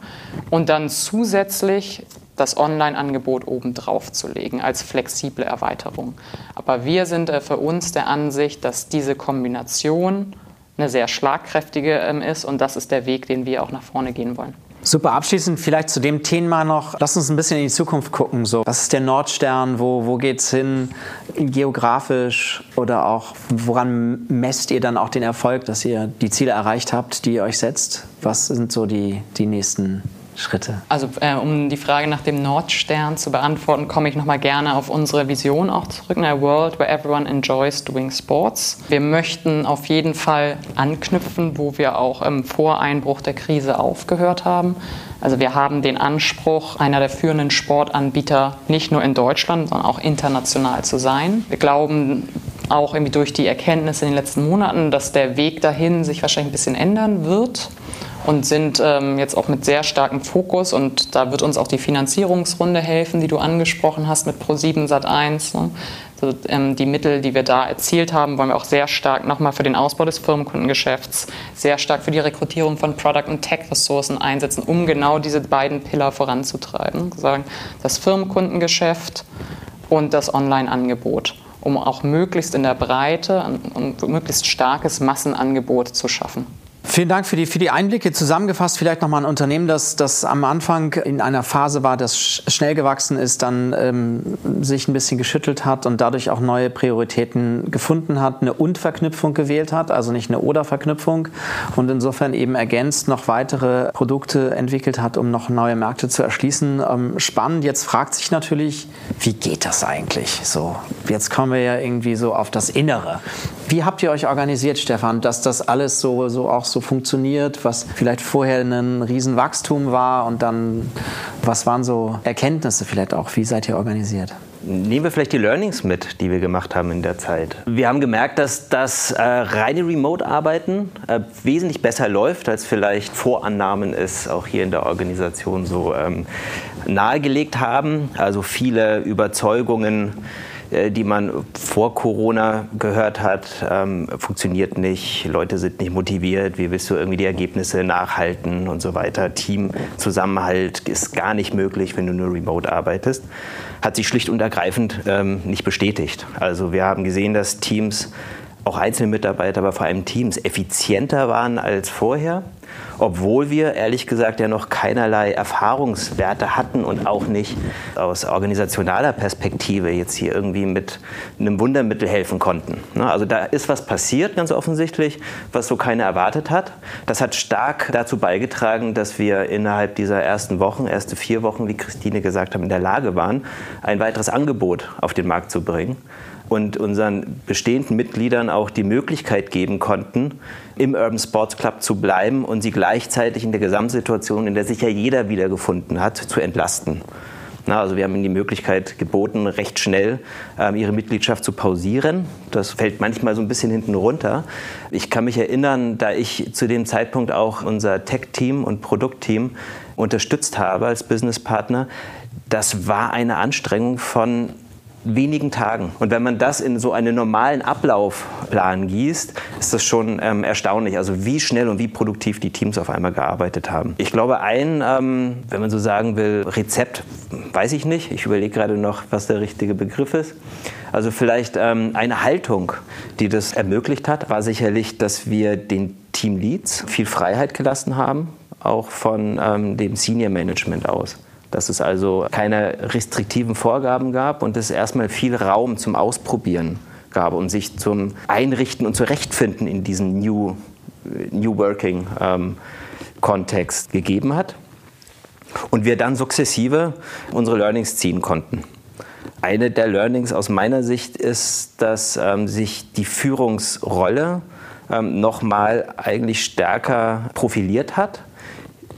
und dann zusätzlich das Online-Angebot obendrauf zu legen als flexible Erweiterung. Aber wir sind äh, für uns der Ansicht, dass diese Kombination eine sehr schlagkräftige ähm, ist und das ist der Weg, den wir auch nach vorne gehen wollen. Super, abschließend vielleicht zu dem Thema noch. Lass uns ein bisschen in die Zukunft gucken. So, was ist der Nordstern? Wo, wo es hin? Geografisch oder auch woran messt ihr dann auch den Erfolg, dass ihr die Ziele erreicht habt, die ihr euch setzt? Was sind so die, die nächsten Schritte? Also äh, um die Frage nach dem Nordstern zu beantworten, komme ich nochmal gerne auf unsere Vision auch zurück. A world where everyone enjoys doing sports. Wir möchten auf jeden Fall anknüpfen, wo wir auch im Voreinbruch der Krise aufgehört haben. Also wir haben den Anspruch, einer der führenden Sportanbieter nicht nur in Deutschland, sondern auch international zu sein. Wir glauben auch irgendwie durch die Erkenntnisse in den letzten Monaten, dass der Weg dahin sich wahrscheinlich ein bisschen ändern wird und sind ähm, jetzt auch mit sehr starkem Fokus und da wird uns auch die Finanzierungsrunde helfen, die du angesprochen hast mit Pro7 Sat1. Ne? Also, ähm, die Mittel, die wir da erzielt haben, wollen wir auch sehr stark nochmal für den Ausbau des Firmenkundengeschäfts, sehr stark für die Rekrutierung von Product- und Tech-Ressourcen einsetzen, um genau diese beiden Pillar voranzutreiben. Sagen, das Firmenkundengeschäft und das Online-Angebot um auch möglichst in der Breite ein möglichst starkes Massenangebot zu schaffen. Vielen Dank für die, für die Einblicke. Zusammengefasst vielleicht nochmal ein Unternehmen, das, das am Anfang in einer Phase war, das schnell gewachsen ist, dann ähm, sich ein bisschen geschüttelt hat und dadurch auch neue Prioritäten gefunden hat, eine Und-Verknüpfung gewählt hat, also nicht eine Oder-Verknüpfung und insofern eben ergänzt noch weitere Produkte entwickelt hat, um noch neue Märkte zu erschließen. Ähm, spannend. Jetzt fragt sich natürlich, wie geht das eigentlich so? Jetzt kommen wir ja irgendwie so auf das Innere. Wie habt ihr euch organisiert, Stefan, dass das alles so, so auch so funktioniert, was vielleicht vorher ein Riesenwachstum war und dann, was waren so Erkenntnisse vielleicht auch? Wie seid ihr organisiert? Nehmen wir vielleicht die Learnings mit, die wir gemacht haben in der Zeit. Wir haben gemerkt, dass das äh, reine Remote-Arbeiten äh, wesentlich besser läuft, als vielleicht Vorannahmen es auch hier in der Organisation so ähm, nahegelegt haben. Also viele Überzeugungen die man vor Corona gehört hat, ähm, funktioniert nicht, Leute sind nicht motiviert, wie willst du irgendwie die Ergebnisse nachhalten und so weiter. Teamzusammenhalt ist gar nicht möglich, wenn du nur remote arbeitest, hat sich schlicht und ergreifend ähm, nicht bestätigt. Also wir haben gesehen, dass Teams auch einzelne Mitarbeiter, aber vor allem Teams effizienter waren als vorher obwohl wir ehrlich gesagt ja noch keinerlei Erfahrungswerte hatten und auch nicht aus organisationaler Perspektive jetzt hier irgendwie mit einem Wundermittel helfen konnten. Ne, also da ist was passiert, ganz offensichtlich, was so keiner erwartet hat. Das hat stark dazu beigetragen, dass wir innerhalb dieser ersten Wochen, erste vier Wochen, wie Christine gesagt hat, in der Lage waren, ein weiteres Angebot auf den Markt zu bringen und unseren bestehenden Mitgliedern auch die Möglichkeit geben konnten, im Urban Sports Club zu bleiben und sie gleichzeitig in der Gesamtsituation, in der sich ja jeder wiedergefunden hat, zu entlasten. Na, also wir haben ihnen die Möglichkeit geboten, recht schnell ähm, ihre Mitgliedschaft zu pausieren. Das fällt manchmal so ein bisschen hinten runter. Ich kann mich erinnern, da ich zu dem Zeitpunkt auch unser Tech-Team und Produktteam unterstützt habe als Businesspartner, das war eine Anstrengung von wenigen Tagen. Und wenn man das in so einen normalen Ablaufplan gießt, ist das schon ähm, erstaunlich, also wie schnell und wie produktiv die Teams auf einmal gearbeitet haben. Ich glaube, ein, ähm, wenn man so sagen will, Rezept, weiß ich nicht. Ich überlege gerade noch, was der richtige Begriff ist. Also vielleicht ähm, eine Haltung, die das ermöglicht hat, war sicherlich, dass wir den Teamleads viel Freiheit gelassen haben, auch von ähm, dem Senior Management aus dass es also keine restriktiven Vorgaben gab und es erstmal viel Raum zum Ausprobieren gab und sich zum Einrichten und Zurechtfinden in diesem New, New Working ähm, Kontext gegeben hat. Und wir dann sukzessive unsere Learnings ziehen konnten. Eine der Learnings aus meiner Sicht ist, dass ähm, sich die Führungsrolle ähm, nochmal eigentlich stärker profiliert hat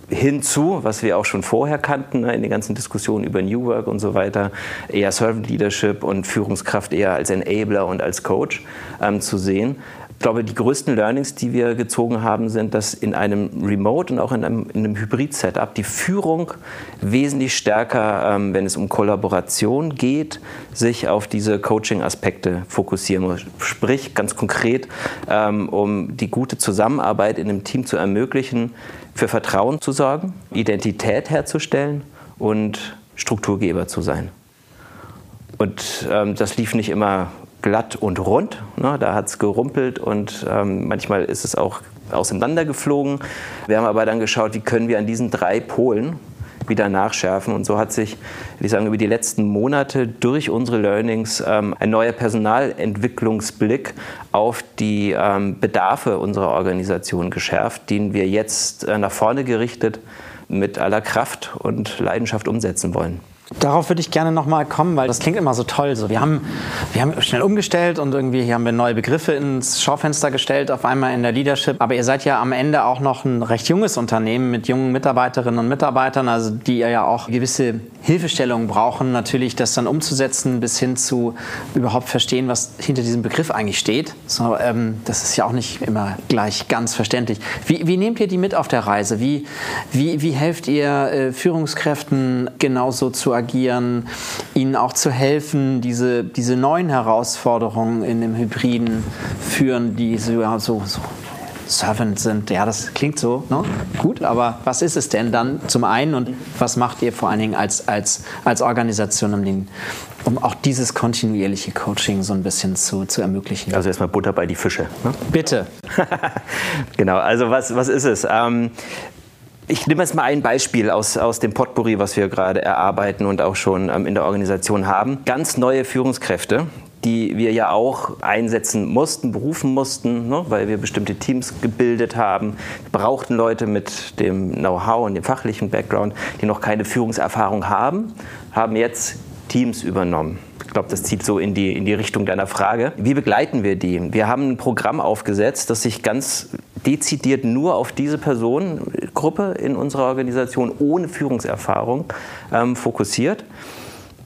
hinzu, was wir auch schon vorher kannten, ne, in den ganzen Diskussionen über New Work und so weiter, eher Servant Leadership und Führungskraft eher als Enabler und als Coach ähm, zu sehen. Ich glaube, die größten Learnings, die wir gezogen haben, sind, dass in einem Remote und auch in einem, einem Hybrid-Setup die Führung wesentlich stärker, ähm, wenn es um Kollaboration geht, sich auf diese Coaching-Aspekte fokussieren muss. Sprich, ganz konkret, ähm, um die gute Zusammenarbeit in einem Team zu ermöglichen, für Vertrauen zu sorgen, Identität herzustellen und Strukturgeber zu sein. Und ähm, das lief nicht immer glatt und rund. Ne? Da hat es gerumpelt und ähm, manchmal ist es auch auseinandergeflogen. Wir haben aber dann geschaut, wie können wir an diesen drei Polen wieder nachschärfen. Und so hat sich, ich sagen, über die letzten Monate durch unsere Learnings ähm, ein neuer Personalentwicklungsblick auf die ähm, Bedarfe unserer Organisation geschärft, den wir jetzt äh, nach vorne gerichtet mit aller Kraft und Leidenschaft umsetzen wollen. Darauf würde ich gerne nochmal kommen, weil das klingt immer so toll. So, wir, haben, wir haben schnell umgestellt und irgendwie hier haben wir neue Begriffe ins Schaufenster gestellt, auf einmal in der Leadership. Aber ihr seid ja am Ende auch noch ein recht junges Unternehmen mit jungen Mitarbeiterinnen und Mitarbeitern, also die ja auch gewisse Hilfestellungen brauchen, natürlich das dann umzusetzen, bis hin zu überhaupt verstehen, was hinter diesem Begriff eigentlich steht. So, ähm, das ist ja auch nicht immer gleich ganz verständlich. Wie, wie nehmt ihr die mit auf der Reise? Wie, wie, wie helft ihr äh, Führungskräften genauso zu agieren, ihnen auch zu helfen, diese, diese neuen Herausforderungen in dem Hybriden führen, die so, so, so Servant sind. Ja, das klingt so ne? gut, aber was ist es denn dann zum einen und was macht ihr vor allen Dingen als, als, als Organisation, um, den, um auch dieses kontinuierliche Coaching so ein bisschen zu, zu ermöglichen? Also erstmal Butter bei die Fische. Ne? Bitte. genau, also was, was ist es? Ähm, ich nehme jetzt mal ein Beispiel aus, aus dem Potpourri, was wir gerade erarbeiten und auch schon ähm, in der Organisation haben. Ganz neue Führungskräfte, die wir ja auch einsetzen mussten, berufen mussten, ne, weil wir bestimmte Teams gebildet haben. Wir brauchten Leute mit dem Know-how und dem fachlichen Background, die noch keine Führungserfahrung haben, haben jetzt Teams übernommen. Ich glaube, das zieht so in die, in die Richtung deiner Frage. Wie begleiten wir die? Wir haben ein Programm aufgesetzt, das sich ganz dezidiert nur auf diese Personengruppe in unserer Organisation ohne Führungserfahrung ähm, fokussiert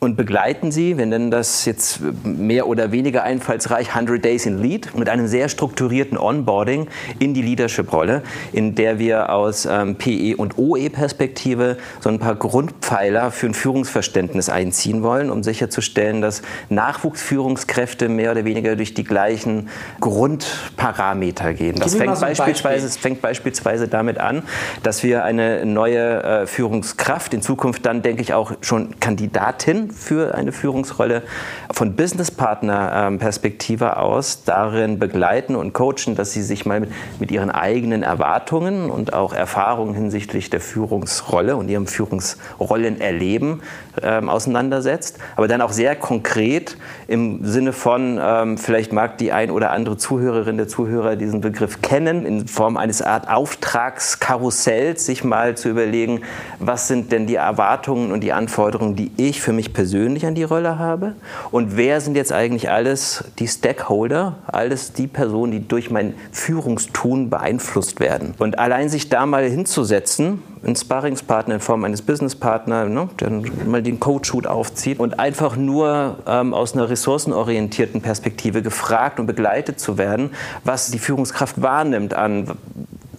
und begleiten sie, wir nennen das jetzt mehr oder weniger einfallsreich 100 Days in Lead, mit einem sehr strukturierten Onboarding in die Leadership-Rolle, in der wir aus ähm, PE- und OE-Perspektive so ein paar Grundpfeiler für ein Führungsverständnis einziehen wollen, um sicherzustellen, dass Nachwuchsführungskräfte mehr oder weniger durch die gleichen Grundparameter gehen. Das fängt, so beispielsweise, es fängt beispielsweise damit an, dass wir eine neue äh, Führungskraft, in Zukunft dann denke ich auch schon Kandidatin für eine Führungsrolle von Businesspartner-Perspektive aus darin begleiten und coachen, dass sie sich mal mit, mit ihren eigenen Erwartungen und auch Erfahrungen hinsichtlich der Führungsrolle und ihrem Führungsrollenerleben ähm, auseinandersetzt, aber dann auch sehr konkret im Sinne von, ähm, vielleicht mag die ein oder andere Zuhörerin, der Zuhörer diesen Begriff kennen, in Form eines Art Auftragskarussells, sich mal zu überlegen, was sind denn die Erwartungen und die Anforderungen, die ich für mich persönlich an die Rolle habe und wer sind jetzt eigentlich alles die Stakeholder, alles die Personen, die durch mein Führungstun beeinflusst werden. Und allein sich da mal hinzusetzen, einen Sparringspartner in Form eines Businesspartners, ne, der mal den Coach-Hut aufzieht und einfach nur ähm, aus einer ressourcenorientierten Perspektive gefragt und begleitet zu werden, was die Führungskraft wahrnimmt an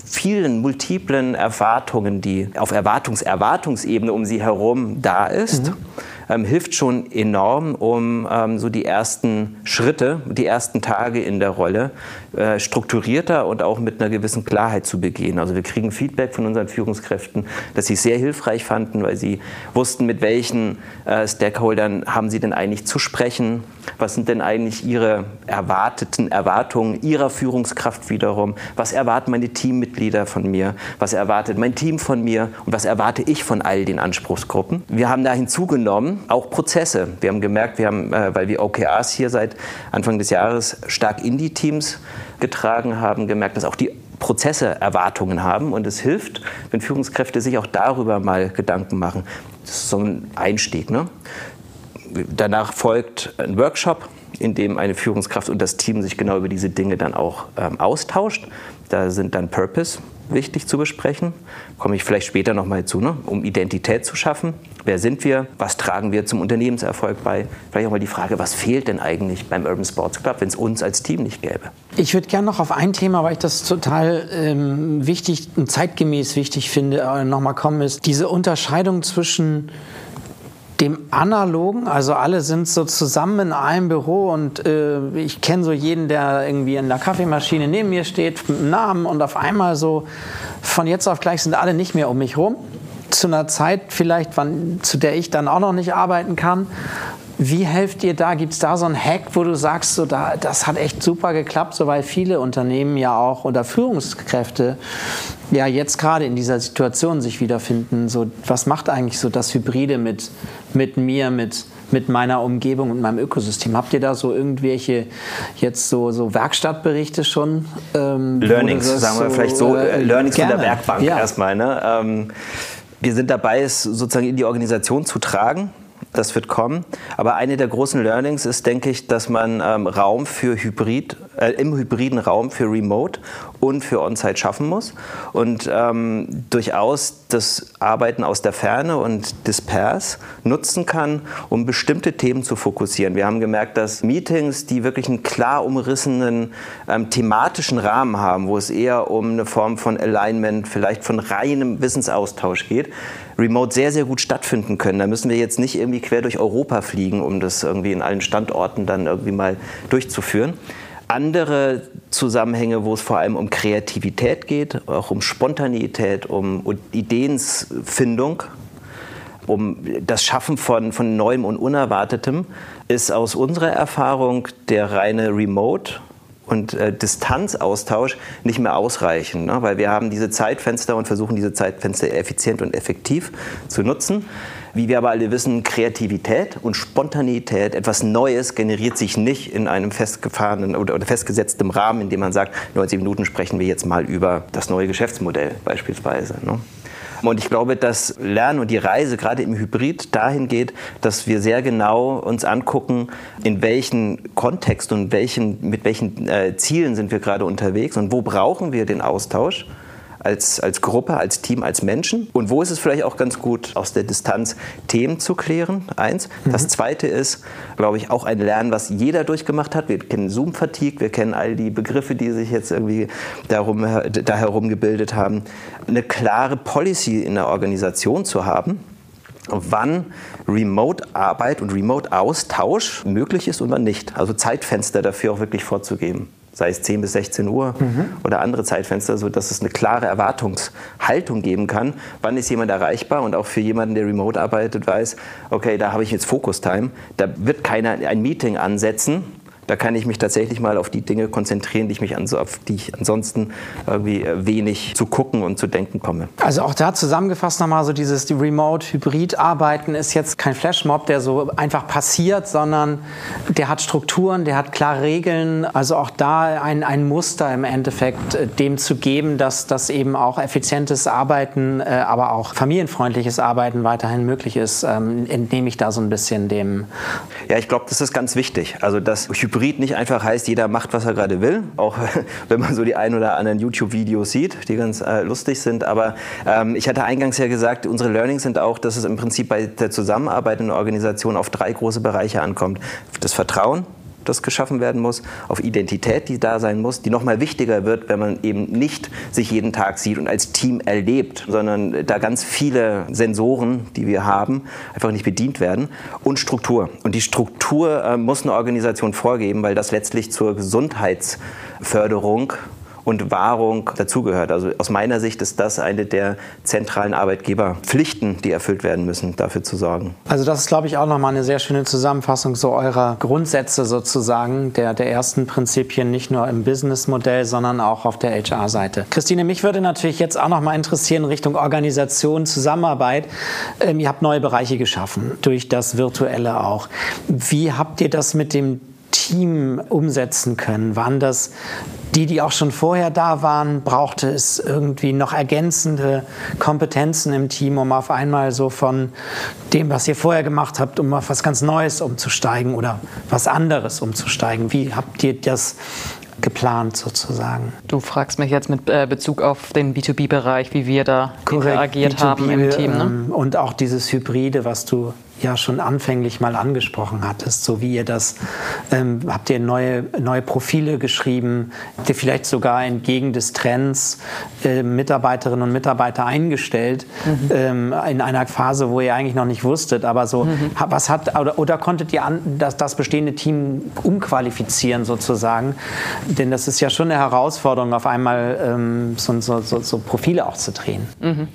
vielen multiplen Erwartungen, die auf Erwartungs-Erwartungsebene um sie herum da ist. Mhm ähm, hilft schon enorm, um ähm, so die ersten Schritte, die ersten Tage in der Rolle äh, strukturierter und auch mit einer gewissen Klarheit zu begehen. Also wir kriegen Feedback von unseren Führungskräften, dass sie es sehr hilfreich fanden, weil sie wussten, mit welchen äh, Stakeholdern haben sie denn eigentlich zu sprechen, was sind denn eigentlich ihre erwarteten Erwartungen ihrer Führungskraft wiederum, was erwarten meine Teammitglieder von mir, was erwartet mein Team von mir und was erwarte ich von all den Anspruchsgruppen. Wir haben da hinzugenommen auch Prozesse. Wir haben gemerkt, wir haben, äh, weil wir OKRs hier seit Anfang des Jahres stark in die Teams getragen haben, gemerkt, dass auch die Prozesse Erwartungen haben und es hilft, wenn Führungskräfte sich auch darüber mal Gedanken machen. Das ist so ein Einstieg. Ne? Danach folgt ein Workshop, in dem eine Führungskraft und das Team sich genau über diese Dinge dann auch ähm, austauscht. Da sind dann Purpose wichtig zu besprechen, komme ich vielleicht später nochmal zu, ne? um Identität zu schaffen. Wer sind wir? Was tragen wir zum Unternehmenserfolg bei? Vielleicht auch mal die Frage, was fehlt denn eigentlich beim Urban Sports Club, wenn es uns als Team nicht gäbe? Ich würde gerne noch auf ein Thema, weil ich das total ähm, wichtig und zeitgemäß wichtig finde, äh, nochmal kommen, ist diese Unterscheidung zwischen dem analogen, also alle sind so zusammen in einem Büro und äh, ich kenne so jeden, der irgendwie in der Kaffeemaschine neben mir steht, mit einem Namen und auf einmal so von jetzt auf gleich sind alle nicht mehr um mich rum. Zu einer Zeit vielleicht, wann, zu der ich dann auch noch nicht arbeiten kann. Wie helft ihr da? Gibt es da so einen Hack, wo du sagst, so, da, das hat echt super geklappt, so, weil viele Unternehmen ja auch oder Führungskräfte ja jetzt gerade in dieser Situation sich wiederfinden? So, was macht eigentlich so das Hybride mit, mit mir, mit, mit meiner Umgebung und meinem Ökosystem? Habt ihr da so irgendwelche jetzt so, so Werkstattberichte schon? Ähm, Learnings, sagen wir so, vielleicht so, äh, Learnings gerne. von der Werkbank ja. erstmal. Ne? Ähm, Wir sind dabei, es sozusagen in die Organisation zu tragen. Das wird kommen. Aber eine der großen Learnings ist, denke ich, dass man ähm, Raum für Hybrid, äh, im hybriden Raum für Remote und für On-Site schaffen muss. Und ähm, durchaus das Arbeiten aus der Ferne und Dispers nutzen kann, um bestimmte Themen zu fokussieren. Wir haben gemerkt, dass Meetings, die wirklich einen klar umrissenen ähm, thematischen Rahmen haben, wo es eher um eine Form von Alignment, vielleicht von reinem Wissensaustausch geht, remote sehr, sehr gut stattfinden können. Da müssen wir jetzt nicht irgendwie quer durch Europa fliegen, um das irgendwie in allen Standorten dann irgendwie mal durchzuführen. Andere Zusammenhänge, wo es vor allem um Kreativität geht, auch um Spontaneität, um Ideensfindung, um das Schaffen von, von Neuem und Unerwartetem, ist aus unserer Erfahrung der reine Remote und äh, Distanzaustausch nicht mehr ausreichen, ne? weil wir haben diese Zeitfenster und versuchen diese Zeitfenster effizient und effektiv zu nutzen. Wie wir aber alle wissen, Kreativität und Spontanität, etwas Neues generiert sich nicht in einem festgefahrenen oder, oder festgesetzten Rahmen, in dem man sagt, 90 Minuten sprechen wir jetzt mal über das neue Geschäftsmodell beispielsweise. Ne? Und ich glaube, dass Lernen und die Reise gerade im Hybrid dahin geht, dass wir sehr genau uns angucken, in welchen Kontext und welchen, mit welchen äh, Zielen sind wir gerade unterwegs und wo brauchen wir den Austausch als, als Gruppe, als Team, als Menschen? Und wo ist es vielleicht auch ganz gut, aus der Distanz Themen zu klären? Eins. Mhm. Das zweite ist, glaube ich, auch ein Lernen, was jeder durchgemacht hat. Wir kennen Zoom-Fatigue, wir kennen all die Begriffe, die sich jetzt irgendwie darum, da herum gebildet haben. Eine klare Policy in der Organisation zu haben, wann Remote-Arbeit und Remote-Austausch möglich ist und wann nicht. Also Zeitfenster dafür auch wirklich vorzugeben sei es 10 bis 16 Uhr mhm. oder andere Zeitfenster, sodass es eine klare Erwartungshaltung geben kann. Wann ist jemand erreichbar? Und auch für jemanden, der remote arbeitet, weiß, okay, da habe ich jetzt Focus-Time. Da wird keiner ein Meeting ansetzen da kann ich mich tatsächlich mal auf die Dinge konzentrieren, die ich, mich an, auf die ich ansonsten irgendwie äh, wenig zu gucken und zu denken komme. Also auch da zusammengefasst nochmal so dieses die Remote-Hybrid-Arbeiten ist jetzt kein Flashmob, der so einfach passiert, sondern der hat Strukturen, der hat klare Regeln. Also auch da ein, ein Muster im Endeffekt äh, dem zu geben, dass das eben auch effizientes Arbeiten, äh, aber auch familienfreundliches Arbeiten weiterhin möglich ist, ähm, entnehme ich da so ein bisschen dem. Ja, ich glaube, das ist ganz wichtig. Also das Hybrid Hybrid nicht einfach heißt, jeder macht, was er gerade will, auch wenn man so die ein oder anderen YouTube-Videos sieht, die ganz äh, lustig sind. Aber ähm, ich hatte eingangs ja gesagt, unsere Learnings sind auch, dass es im Prinzip bei der Zusammenarbeit in der Organisation auf drei große Bereiche ankommt. Das Vertrauen, das geschaffen werden muss, auf Identität, die da sein muss, die nochmal wichtiger wird, wenn man eben nicht sich jeden Tag sieht und als Team erlebt, sondern da ganz viele Sensoren, die wir haben, einfach nicht bedient werden. Und Struktur. Und die Struktur äh, muss eine Organisation vorgeben, weil das letztlich zur Gesundheitsförderung und Wahrung dazugehört. Also aus meiner Sicht ist das eine der zentralen Arbeitgeberpflichten, die erfüllt werden müssen, dafür zu sorgen. Also das ist, glaube ich, auch nochmal eine sehr schöne Zusammenfassung so eurer Grundsätze sozusagen, der, der ersten Prinzipien, nicht nur im Businessmodell, sondern auch auf der HR-Seite. Christine, mich würde natürlich jetzt auch nochmal interessieren Richtung Organisation, Zusammenarbeit. Ähm, ihr habt neue Bereiche geschaffen, durch das Virtuelle auch. Wie habt ihr das mit dem Team umsetzen können? Waren das die, die auch schon vorher da waren? Brauchte es irgendwie noch ergänzende Kompetenzen im Team, um auf einmal so von dem, was ihr vorher gemacht habt, um auf was ganz Neues umzusteigen oder was anderes umzusteigen? Wie habt ihr das geplant sozusagen. Du fragst mich jetzt mit äh, Bezug auf den B2B-Bereich, wie wir da Korrekt, interagiert B2B, haben im Team. Ne? Ähm, und auch dieses Hybride, was du ja schon anfänglich mal angesprochen hattest, so wie ihr das, ähm, habt ihr neue, neue Profile geschrieben, habt ihr vielleicht sogar entgegen des Trends äh, Mitarbeiterinnen und Mitarbeiter eingestellt, mhm. ähm, in einer Phase, wo ihr eigentlich noch nicht wusstet, aber so, mhm. was hat, oder, oder konntet ihr an, das, das bestehende Team umqualifizieren sozusagen, denn das ist ja schon eine Herausforderung, auf einmal ähm, so, so, so, so Profile auch zu drehen. Mhm.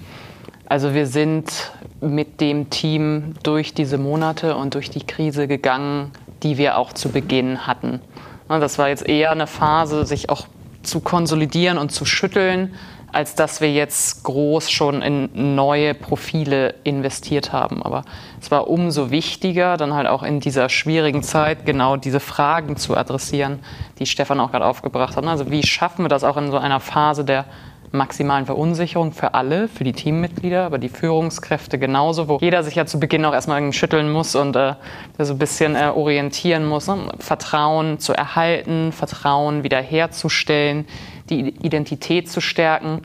Also wir sind mit dem Team durch diese Monate und durch die Krise gegangen, die wir auch zu Beginn hatten. Das war jetzt eher eine Phase, sich auch zu konsolidieren und zu schütteln, als dass wir jetzt groß schon in neue Profile investiert haben. Aber es war umso wichtiger, dann halt auch in dieser schwierigen Zeit genau diese Fragen zu adressieren, die Stefan auch gerade aufgebracht hat. Also wie schaffen wir das auch in so einer Phase der maximalen Verunsicherung für alle, für die Teammitglieder, aber die Führungskräfte genauso, wo jeder sich ja zu Beginn auch erstmal schütteln muss und äh, so ein bisschen äh, orientieren muss. Ne? Vertrauen zu erhalten, Vertrauen wiederherzustellen, die Identität zu stärken.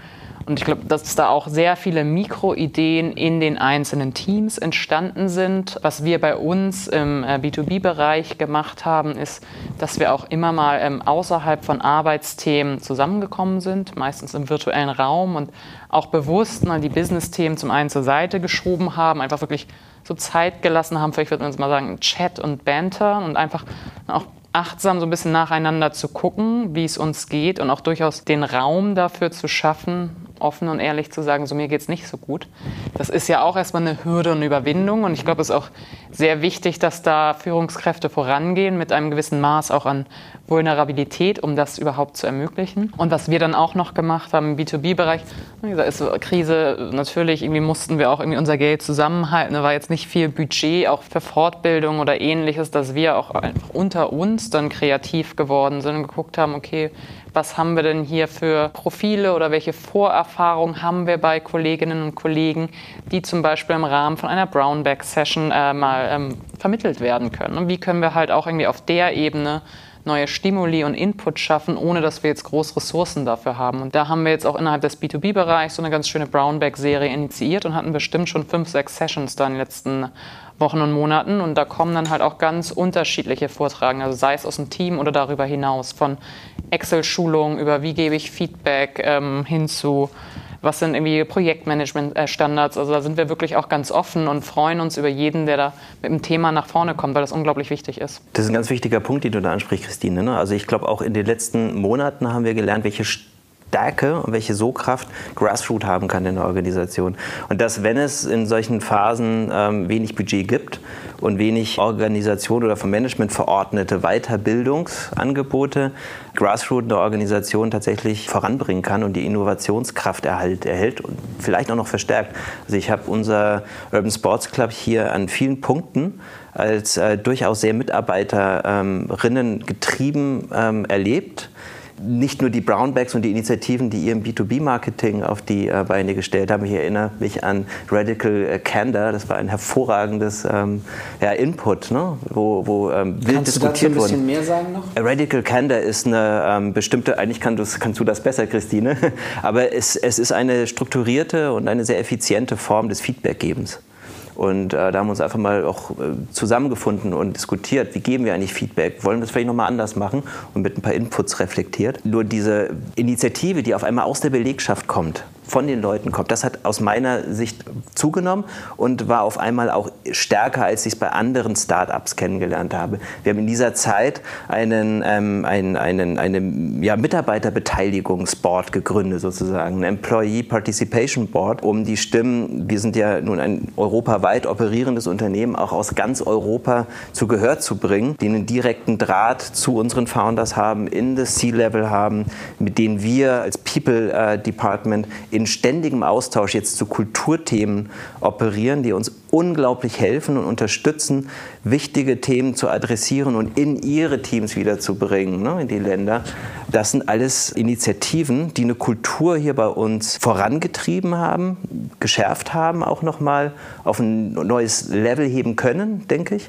Und ich glaube, dass da auch sehr viele Mikroideen in den einzelnen Teams entstanden sind. Was wir bei uns im äh, B2B-Bereich gemacht haben, ist, dass wir auch immer mal ähm, außerhalb von Arbeitsthemen zusammengekommen sind, meistens im virtuellen Raum und auch bewusst mal die Business-Themen zum einen zur Seite geschoben haben, einfach wirklich so Zeit gelassen haben, vielleicht würde man es mal sagen, Chat und Banter und einfach auch achtsam so ein bisschen nacheinander zu gucken, wie es uns geht und auch durchaus den Raum dafür zu schaffen, offen und ehrlich zu sagen, so mir geht es nicht so gut. Das ist ja auch erstmal eine Hürde und Überwindung und ich glaube, es ist auch sehr wichtig, dass da Führungskräfte vorangehen mit einem gewissen Maß auch an Vulnerabilität, um das überhaupt zu ermöglichen. Und was wir dann auch noch gemacht haben im B2B-Bereich, da ist Krise, natürlich irgendwie mussten wir auch irgendwie unser Geld zusammenhalten. Da war jetzt nicht viel Budget auch für Fortbildung oder ähnliches, dass wir auch einfach unter uns dann kreativ geworden sind und geguckt haben, okay, was haben wir denn hier für Profile oder welche Vorerfahrungen haben wir bei Kolleginnen und Kollegen, die zum Beispiel im Rahmen von einer Brownback-Session äh, mal ähm, vermittelt werden können. Und wie können wir halt auch irgendwie auf der Ebene neue Stimuli und Input schaffen, ohne dass wir jetzt große Ressourcen dafür haben. Und da haben wir jetzt auch innerhalb des B2B-Bereichs so eine ganz schöne Brownback-Serie initiiert und hatten bestimmt schon fünf, sechs Sessions da in den letzten Wochen und Monaten. Und da kommen dann halt auch ganz unterschiedliche Vortragen, also sei es aus dem Team oder darüber hinaus, von Excel-Schulungen über wie gebe ich Feedback ähm, hin zu was sind irgendwie Projektmanagement-Standards. Also da sind wir wirklich auch ganz offen und freuen uns über jeden, der da mit dem Thema nach vorne kommt, weil das unglaublich wichtig ist. Das ist ein ganz wichtiger Punkt, den du da ansprichst, Christine. Ne? Also ich glaube, auch in den letzten Monaten haben wir gelernt, welche Stärke und welche Sogkraft Grassroot haben kann in der Organisation. Und dass, wenn es in solchen Phasen ähm, wenig Budget gibt und wenig Organisation oder vom Management verordnete Weiterbildungsangebote, Grassroot eine Organisation tatsächlich voranbringen kann und die Innovationskraft erhält, erhält und vielleicht auch noch verstärkt. Also ich habe unser Urban Sports Club hier an vielen Punkten als äh, durchaus sehr Mitarbeiterinnen getrieben ähm, erlebt nicht nur die Brownbacks und die Initiativen, die ihr im B2B-Marketing auf die äh, Beine gestellt haben. Ich erinnere mich an Radical äh, Candor, das war ein hervorragendes ähm, ja, Input, ne? wo, wo ähm, wild Kannst diskutiert du dazu ein bisschen wurde. mehr sagen noch? Radical Candor ist eine ähm, bestimmte, eigentlich kann kannst du das besser, Christine, aber es, es ist eine strukturierte und eine sehr effiziente Form des Feedbackgebens. Und äh, da haben wir uns einfach mal auch äh, zusammengefunden und diskutiert, wie geben wir eigentlich Feedback? Wollen wir das vielleicht nochmal anders machen und mit ein paar Inputs reflektiert? Nur diese Initiative, die auf einmal aus der Belegschaft kommt, von den Leuten kommt. Das hat aus meiner Sicht zugenommen und war auf einmal auch stärker, als ich es bei anderen Startups kennengelernt habe. Wir haben in dieser Zeit einen, ähm, einen, einen, einen ja, Mitarbeiterbeteiligungsboard gegründet, sozusagen, ein Employee Participation Board, um die Stimmen, wir sind ja nun ein europaweit operierendes Unternehmen, auch aus ganz Europa zu Gehör zu bringen, die einen direkten Draht zu unseren Founders haben, in das C-Level haben, mit denen wir als People äh, Department in ständigem Austausch jetzt zu Kulturthemen operieren, die uns unglaublich helfen und unterstützen, wichtige Themen zu adressieren und in ihre Teams wiederzubringen, ne, in die Länder. Das sind alles Initiativen, die eine Kultur hier bei uns vorangetrieben haben, geschärft haben, auch nochmal auf ein neues Level heben können, denke ich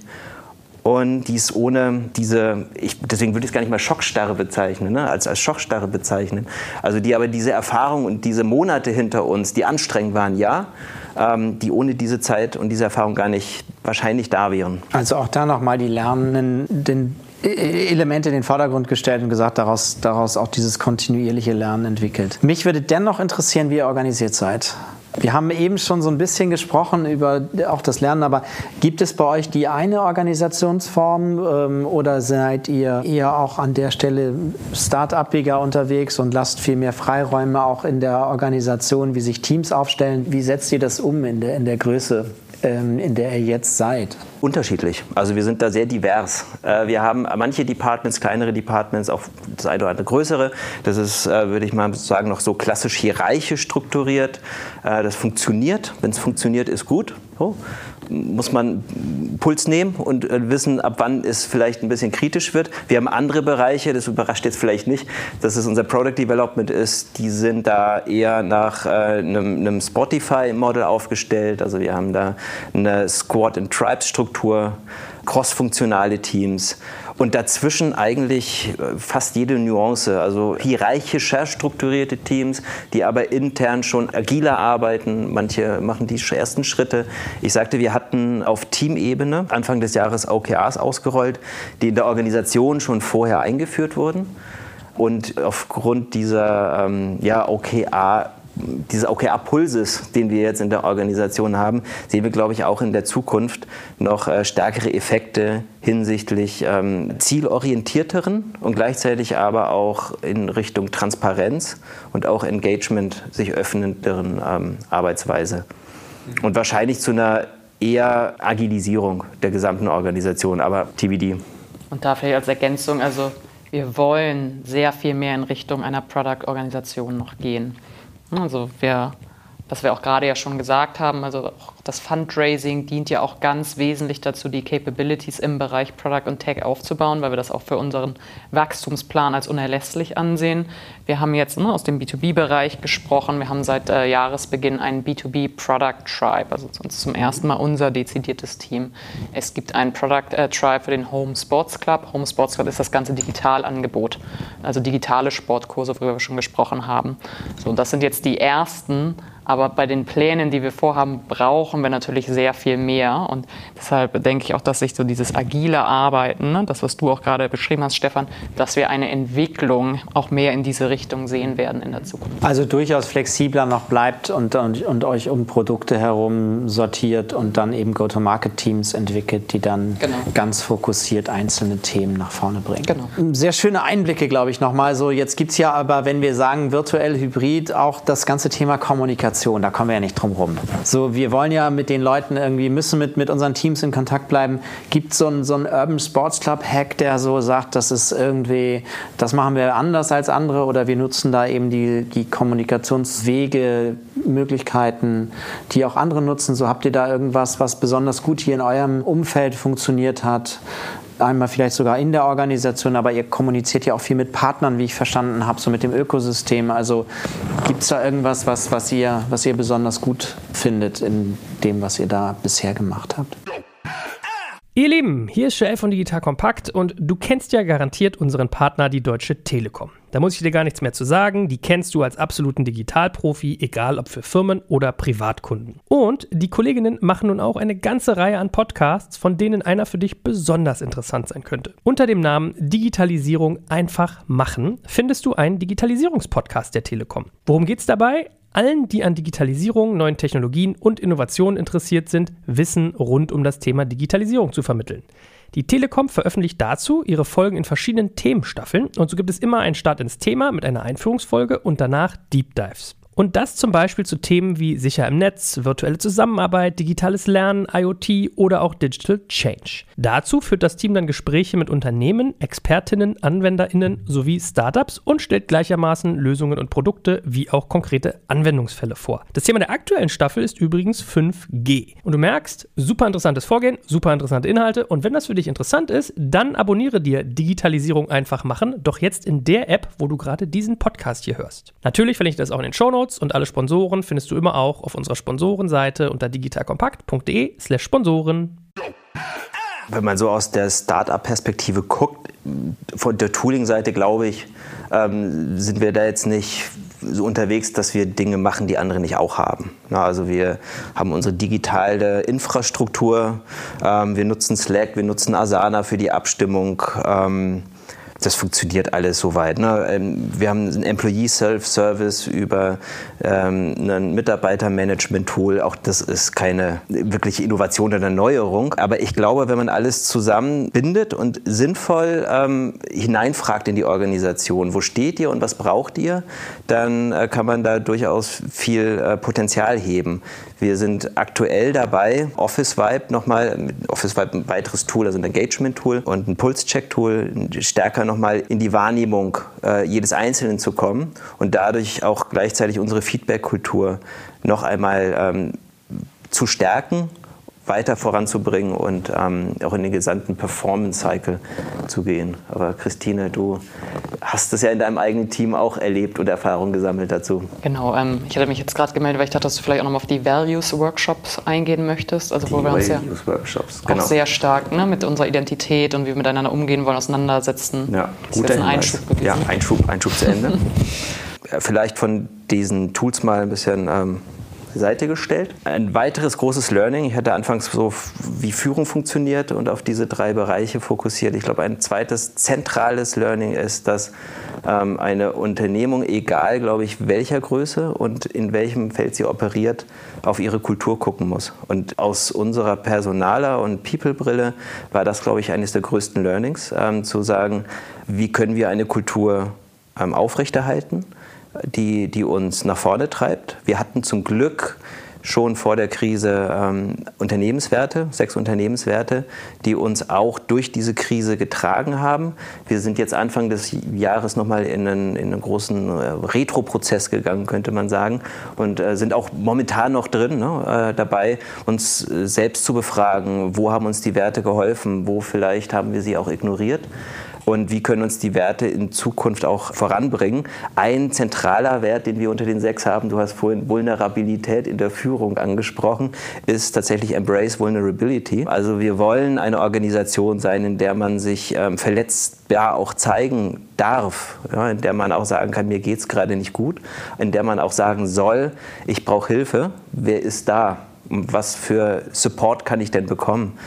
und dies ohne diese, ich, deswegen würde ich es gar nicht mal Schockstarre bezeichnen, ne, als, als Schockstarre bezeichnen. Also die aber diese Erfahrung und diese Monate hinter uns, die anstrengend waren, ja, ähm, die ohne diese Zeit und diese Erfahrung gar nicht wahrscheinlich da wären. Also auch da nochmal die Lernenden, den Elemente in den Vordergrund gestellt und gesagt, daraus, daraus auch dieses kontinuierliche Lernen entwickelt. Mich würde dennoch interessieren, wie ihr organisiert seid. Wir haben eben schon so ein bisschen gesprochen über auch das Lernen, aber gibt es bei euch die eine Organisationsform ähm, oder seid ihr eher auch an der Stelle start-upiger unterwegs und lasst viel mehr Freiräume auch in der Organisation, wie sich Teams aufstellen? Wie setzt ihr das um in der, in der Größe, in der ihr jetzt seid? Unterschiedlich. Also wir sind da sehr divers. Äh, wir haben manche Departments, kleinere Departments, auch das eine oder andere größere. Das ist, äh, würde ich mal sagen, noch so klassisch hierarchisch strukturiert. Äh, das funktioniert. Wenn es funktioniert, ist gut. So, muss man Puls nehmen und äh, wissen, ab wann es vielleicht ein bisschen kritisch wird. Wir haben andere Bereiche, das überrascht jetzt vielleicht nicht, dass es unser Product Development ist. Die sind da eher nach äh, einem, einem Spotify-Model aufgestellt. Also wir haben da eine Squad- and Tribes-Struktur, crossfunktionale Teams und dazwischen eigentlich äh, fast jede Nuance, also hierarchischer strukturierte Teams, die aber intern schon agiler arbeiten. Manche machen die ersten Schritte. Ich sagte, wir hatten auf Teamebene Anfang des Jahres OKRs ausgerollt, die in der Organisation schon vorher eingeführt wurden. Und aufgrund dieser ähm, ja, OKR dieses OKR-Pulses, den wir jetzt in der Organisation haben, sehen wir, glaube ich, auch in der Zukunft noch äh, stärkere Effekte hinsichtlich ähm, zielorientierteren und gleichzeitig aber auch in Richtung Transparenz und auch Engagement sich öffnenderen ähm, Arbeitsweise. Und wahrscheinlich zu einer eher Agilisierung der gesamten Organisation, aber TBD. Und da vielleicht als Ergänzung, also wir wollen sehr viel mehr in Richtung einer Product-Organisation noch gehen. Also wir, was wir auch gerade ja schon gesagt haben, also auch das Fundraising dient ja auch ganz wesentlich dazu, die Capabilities im Bereich Product und Tech aufzubauen, weil wir das auch für unseren Wachstumsplan als unerlässlich ansehen. Wir haben jetzt ne, aus dem B2B-Bereich gesprochen. Wir haben seit äh, Jahresbeginn einen B2B Product Tribe, also zum ersten Mal unser dezidiertes Team. Es gibt einen Product äh, Tribe für den Home Sports Club. Home Sports Club ist das ganze Digitalangebot, also digitale Sportkurse, worüber wir schon gesprochen haben. So, das sind jetzt die ersten aber bei den Plänen, die wir vorhaben, brauchen wir natürlich sehr viel mehr. Und deshalb denke ich auch, dass sich so dieses agile Arbeiten, ne, das, was du auch gerade beschrieben hast, Stefan, dass wir eine Entwicklung auch mehr in diese Richtung sehen werden in der Zukunft. Also durchaus flexibler noch bleibt und, und, und euch um Produkte herum sortiert und dann eben Go-to-Market-Teams entwickelt, die dann genau. ganz fokussiert einzelne Themen nach vorne bringen. Genau. Sehr schöne Einblicke, glaube ich, nochmal. So, jetzt gibt es ja aber, wenn wir sagen virtuell, hybrid, auch das ganze Thema Kommunikation. Kommunikation, da kommen wir ja nicht drum rum. So, wir wollen ja mit den Leuten irgendwie, müssen mit, mit unseren Teams in Kontakt bleiben. Gibt so es so einen Urban Sports Club Hack, der so sagt, das ist irgendwie, das machen wir anders als andere oder wir nutzen da eben die, die Kommunikationswege, Möglichkeiten, die auch andere nutzen. So habt ihr da irgendwas, was besonders gut hier in eurem Umfeld funktioniert hat? Einmal vielleicht sogar in der Organisation, aber ihr kommuniziert ja auch viel mit Partnern, wie ich verstanden habe, so mit dem Ökosystem. Also gibt es da irgendwas, was, was, ihr, was ihr besonders gut findet in dem, was ihr da bisher gemacht habt? Ihr Lieben, hier ist Joel von Digital Kompakt und du kennst ja garantiert unseren Partner, die Deutsche Telekom. Da muss ich dir gar nichts mehr zu sagen, die kennst du als absoluten Digitalprofi, egal ob für Firmen oder Privatkunden. Und die Kolleginnen machen nun auch eine ganze Reihe an Podcasts, von denen einer für dich besonders interessant sein könnte. Unter dem Namen Digitalisierung einfach machen findest du einen Digitalisierungspodcast der Telekom. Worum geht's dabei? allen, die an Digitalisierung, neuen Technologien und Innovationen interessiert sind, Wissen rund um das Thema Digitalisierung zu vermitteln. Die Telekom veröffentlicht dazu ihre Folgen in verschiedenen Themenstaffeln und so gibt es immer einen Start ins Thema mit einer Einführungsfolge und danach Deep Dives. Und das zum Beispiel zu Themen wie sicher im Netz, virtuelle Zusammenarbeit, digitales Lernen, IoT oder auch Digital Change. Dazu führt das Team dann Gespräche mit Unternehmen, Expertinnen, AnwenderInnen sowie Startups und stellt gleichermaßen Lösungen und Produkte wie auch konkrete Anwendungsfälle vor. Das Thema der aktuellen Staffel ist übrigens 5G. Und du merkst, super interessantes Vorgehen, super interessante Inhalte und wenn das für dich interessant ist, dann abonniere dir Digitalisierung einfach machen, doch jetzt in der App, wo du gerade diesen Podcast hier hörst. Natürlich verlinke ich das auch in den Show Notes Notes und alle Sponsoren findest du immer auch auf unserer Sponsorenseite unter digitalkompakt.de slash Sponsoren. Wenn man so aus der Startup-Perspektive guckt, von der Tooling-Seite glaube ich, ähm, sind wir da jetzt nicht so unterwegs, dass wir Dinge machen, die andere nicht auch haben. Na, also wir haben unsere digitale Infrastruktur, ähm, wir nutzen Slack, wir nutzen Asana für die Abstimmung. Ähm, das funktioniert alles soweit. Ne? Ähm, wir haben ein Employee Self-Service über ähm, ein Mitarbeitermanagement-Tool. Auch das ist keine wirkliche Innovation oder Neuerung. Aber ich glaube, wenn man alles zusammenbindet und sinnvoll ähm, hineinfragt in die Organisation, wo steht ihr und was braucht ihr, dann äh, kann man da durchaus viel äh, Potenzial heben. Wir sind aktuell dabei, Office Vibe nochmal, Office Vibe ein weiteres Tool, also ein Engagement-Tool und ein Pulse-Check-Tool, stärker nochmal in die Wahrnehmung äh, jedes Einzelnen zu kommen und dadurch auch gleichzeitig unsere Feedback-Kultur noch einmal ähm, zu stärken weiter voranzubringen und ähm, auch in den gesamten Performance-Cycle zu gehen. Aber Christine, du hast das ja in deinem eigenen Team auch erlebt und Erfahrungen gesammelt dazu. Genau, ähm, ich hatte mich jetzt gerade gemeldet, weil ich dachte, dass du vielleicht auch noch mal auf die Values-Workshops eingehen möchtest. Also die wo wir uns ja Values-Workshops, genau. auch sehr stark ne, mit unserer Identität und wie wir miteinander umgehen wollen, auseinandersetzen. Ja, guter Hinweis. Einschub gewesen. Ja, Einschub, Einschub zu Ende. Vielleicht von diesen Tools mal ein bisschen ähm, Seite gestellt. Ein weiteres großes Learning, ich hatte anfangs so, wie Führung funktioniert und auf diese drei Bereiche fokussiert. Ich glaube, ein zweites zentrales Learning ist, dass ähm, eine Unternehmung, egal, glaube ich, welcher Größe und in welchem Feld sie operiert, auf ihre Kultur gucken muss. Und aus unserer Personaler- und People-Brille war das, glaube ich, eines der größten Learnings, ähm, zu sagen, wie können wir eine Kultur ähm, aufrechterhalten die, die uns nach vorne treibt. Wir hatten zum Glück schon vor der Krise ähm, Unternehmenswerte, sechs Unternehmenswerte, die uns auch durch diese Krise getragen haben. Wir sind jetzt Anfang des Jahres nochmal in einen, in einen großen äh, Retro-Prozess gegangen, könnte man sagen, und äh, sind auch momentan noch drin ne, äh, dabei, uns äh, selbst zu befragen, wo haben uns die Werte geholfen, wo vielleicht haben wir sie auch ignoriert und wie können uns die Werte in Zukunft auch voranbringen. Ein zentraler Wert, den wir unter den sechs haben, du hast vorhin Vulnerabilität in der Führung angesprochen, ist tatsächlich Embrace Vulnerability. Also wir wollen eine Organisation sein, in der man sich ähm, verletzbar auch zeigen darf, ja, in der man auch sagen kann, mir geht es gerade nicht gut, in der man auch sagen soll, ich brauche Hilfe, wer ist da? Was für Support kann ich denn bekommen?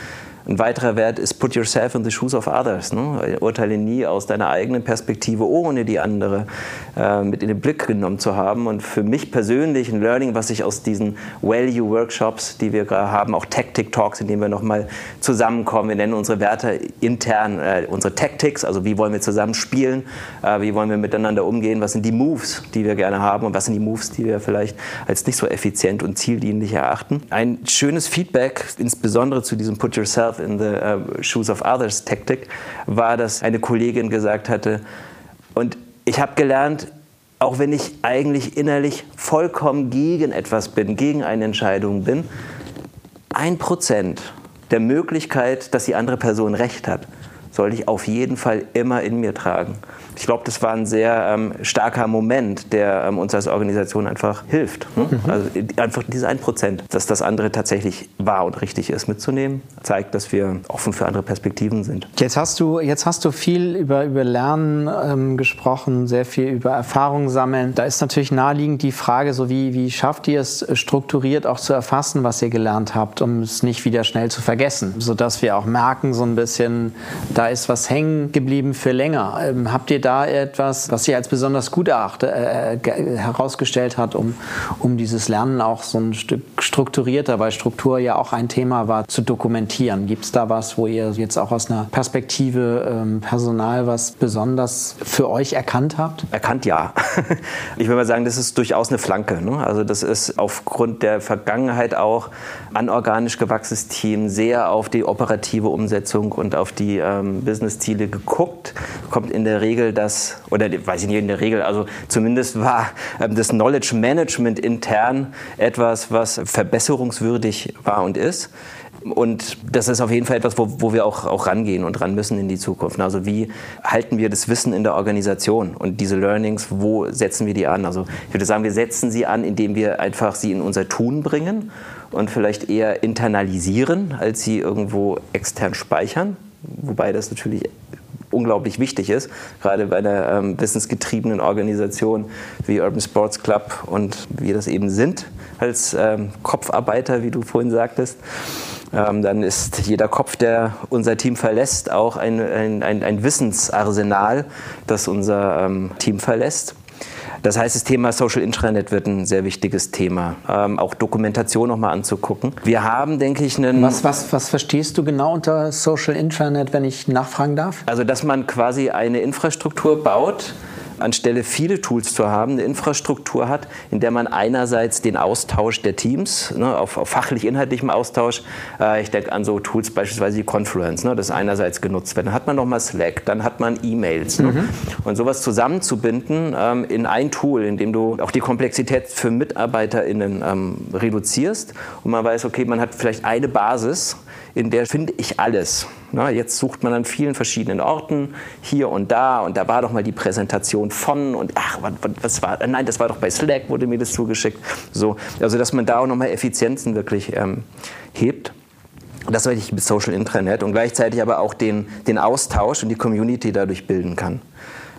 Ein weiterer Wert ist Put yourself in the shoes of others. Ne? Urteile nie aus deiner eigenen Perspektive, ohne die andere äh, mit in den Blick genommen zu haben. Und für mich persönlich ein Learning, was ich aus diesen Value-Workshops, die wir gerade haben, auch Tactic-Talks, in denen wir nochmal zusammenkommen. Wir nennen unsere Werte intern äh, unsere Tactics, also wie wollen wir zusammen spielen, äh, wie wollen wir miteinander umgehen, was sind die Moves, die wir gerne haben und was sind die Moves, die wir vielleicht als nicht so effizient und zieldienlich erachten. Ein schönes Feedback, insbesondere zu diesem Put yourself yourself in the uh, shoes of others Taktik, war, dass eine Kollegin gesagt hatte, und ich habe gelernt, auch wenn ich eigentlich innerlich vollkommen gegen etwas bin, gegen eine Entscheidung bin, ein Prozent der Möglichkeit, dass die andere Person recht hat, sollte ich auf jeden Fall immer in mir tragen. Ich glaube, das war ein sehr ähm, starker Moment, der ähm, uns als Organisation einfach hilft. Ne? Mhm. Also einfach diese ein Prozent, dass das andere tatsächlich wahr und richtig ist, mitzunehmen, zeigt, dass wir offen für andere Perspektiven sind. Jetzt hast du, jetzt hast du viel über, über Lernen ähm, gesprochen, sehr viel über Erfahrung sammeln. Da ist natürlich naheliegend die Frage, so wie, wie schafft ihr es strukturiert auch zu erfassen, was ihr gelernt habt, um es nicht wieder schnell zu vergessen, sodass wir auch merken so ein bisschen, da ist was hängen geblieben für länger. Ähm, habt ihr da etwas, was sich als besonders gut erachte, äh, herausgestellt hat, um, um dieses Lernen auch so ein Stück strukturierter, weil Struktur ja auch ein Thema war, zu dokumentieren? Gibt es da was, wo ihr jetzt auch aus einer Perspektive ähm, Personal was besonders für euch erkannt habt? Erkannt ja. Ich würde mal sagen, das ist durchaus eine Flanke. Ne? Also das ist aufgrund der Vergangenheit auch anorganisch gewachsenes Team sehr auf die operative Umsetzung und auf die ähm, Business-Ziele geguckt. Kommt in der Regel das, oder weiß ich nicht in der Regel, also zumindest war ähm, das Knowledge Management intern etwas, was verbesserungswürdig war und ist. Und das ist auf jeden Fall etwas, wo, wo wir auch, auch rangehen und ran müssen in die Zukunft. Also wie halten wir das Wissen in der Organisation und diese Learnings, wo setzen wir die an? Also ich würde sagen, wir setzen sie an, indem wir einfach sie in unser Tun bringen und vielleicht eher internalisieren, als sie irgendwo extern speichern. Wobei das natürlich unglaublich wichtig ist, gerade bei einer ähm, wissensgetriebenen Organisation wie Urban Sports Club und wir das eben sind als ähm, Kopfarbeiter, wie du vorhin sagtest. Ähm, dann ist jeder Kopf, der unser Team verlässt, auch ein, ein, ein, ein Wissensarsenal, das unser ähm, Team verlässt. Das heißt, das Thema Social Intranet wird ein sehr wichtiges Thema. Ähm, auch Dokumentation nochmal anzugucken. Wir haben, denke ich, einen. Was, was, was verstehst du genau unter Social Intranet, wenn ich nachfragen darf? Also, dass man quasi eine Infrastruktur baut, anstelle viele Tools zu haben, eine Infrastruktur hat, in der man einerseits den Austausch der Teams, ne, auf, auf fachlich-inhaltlichem Austausch, äh, ich denke an so Tools beispielsweise wie Confluence, ne, das einerseits genutzt wird. Dann hat man nochmal Slack, dann hat man E-Mails. Ne? Mhm. Und sowas zusammenzubinden ähm, in ein Tool, in dem du auch die Komplexität für MitarbeiterInnen ähm, reduzierst und man weiß, okay, man hat vielleicht eine Basis, in der finde ich alles. Na, jetzt sucht man an vielen verschiedenen Orten, hier und da, und da war doch mal die Präsentation von, und ach, was, was war, nein, das war doch bei Slack, wurde mir das zugeschickt. So, also, dass man da auch nochmal Effizienzen wirklich ähm, hebt. Das war ich mit Social Intranet und gleichzeitig aber auch den, den Austausch und die Community dadurch bilden kann.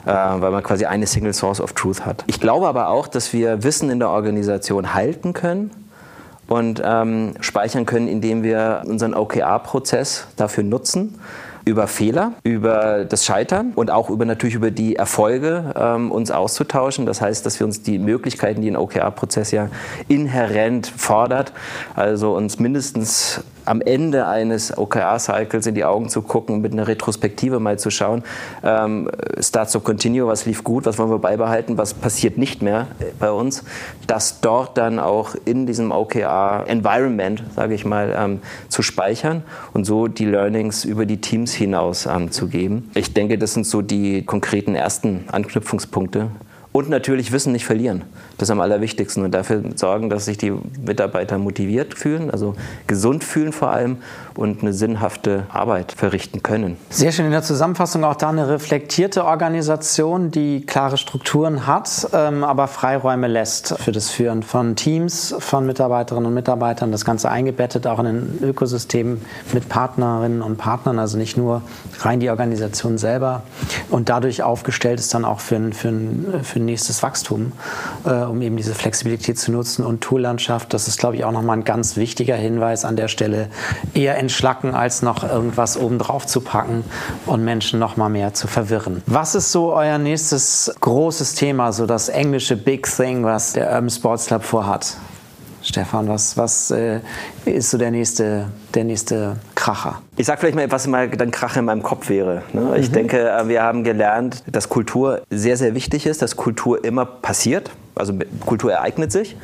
Äh, weil man quasi eine Single Source of Truth hat. Ich glaube aber auch, dass wir Wissen in der Organisation halten können und ähm, speichern können, indem wir unseren OKR-Prozess dafür nutzen über Fehler, über das Scheitern und auch über natürlich über die Erfolge ähm, uns auszutauschen. Das heißt, dass wir uns die Möglichkeiten, die ein OKR-Prozess ja inhärent fordert, also uns mindestens am Ende eines OKR-Cycles in die Augen zu gucken, mit einer Retrospektive mal zu schauen, ähm, Start to Continue, was lief gut, was wollen wir beibehalten, was passiert nicht mehr bei uns, das dort dann auch in diesem OKR-Environment, sage ich mal, ähm, zu speichern und so die Learnings über die Teams hinaus ähm, zu geben. Ich denke, das sind so die konkreten ersten Anknüpfungspunkte, und natürlich Wissen nicht verlieren. Das ist am allerwichtigsten. Und dafür sorgen, dass sich die Mitarbeiter motiviert fühlen, also gesund fühlen vor allem und eine sinnhafte Arbeit verrichten können. Sehr schön in der Zusammenfassung auch da eine reflektierte Organisation, die klare Strukturen hat, ähm, aber Freiräume lässt für das Führen von Teams, von Mitarbeiterinnen und Mitarbeitern. Das Ganze eingebettet auch in ein Ökosystem mit Partnerinnen und Partnern, also nicht nur rein die Organisation selber. Und dadurch aufgestellt ist dann auch für, für, für für nächstes Wachstum, äh, um eben diese Flexibilität zu nutzen. Und Toollandschaft, das ist, glaube ich, auch nochmal ein ganz wichtiger Hinweis an der Stelle, eher entschlacken, als noch irgendwas obendrauf zu packen und Menschen noch mal mehr zu verwirren. Was ist so euer nächstes großes Thema, so das englische Big Thing, was der Urban Sports Club vorhat? Stefan, was, was äh, ist so der nächste, der nächste Kracher? Ich sage vielleicht mal, was mal dann Kracher in meinem Kopf wäre. Ne? Ich mhm. denke, äh, wir haben gelernt, dass Kultur sehr, sehr wichtig ist, dass Kultur immer passiert. Also Kultur ereignet sich.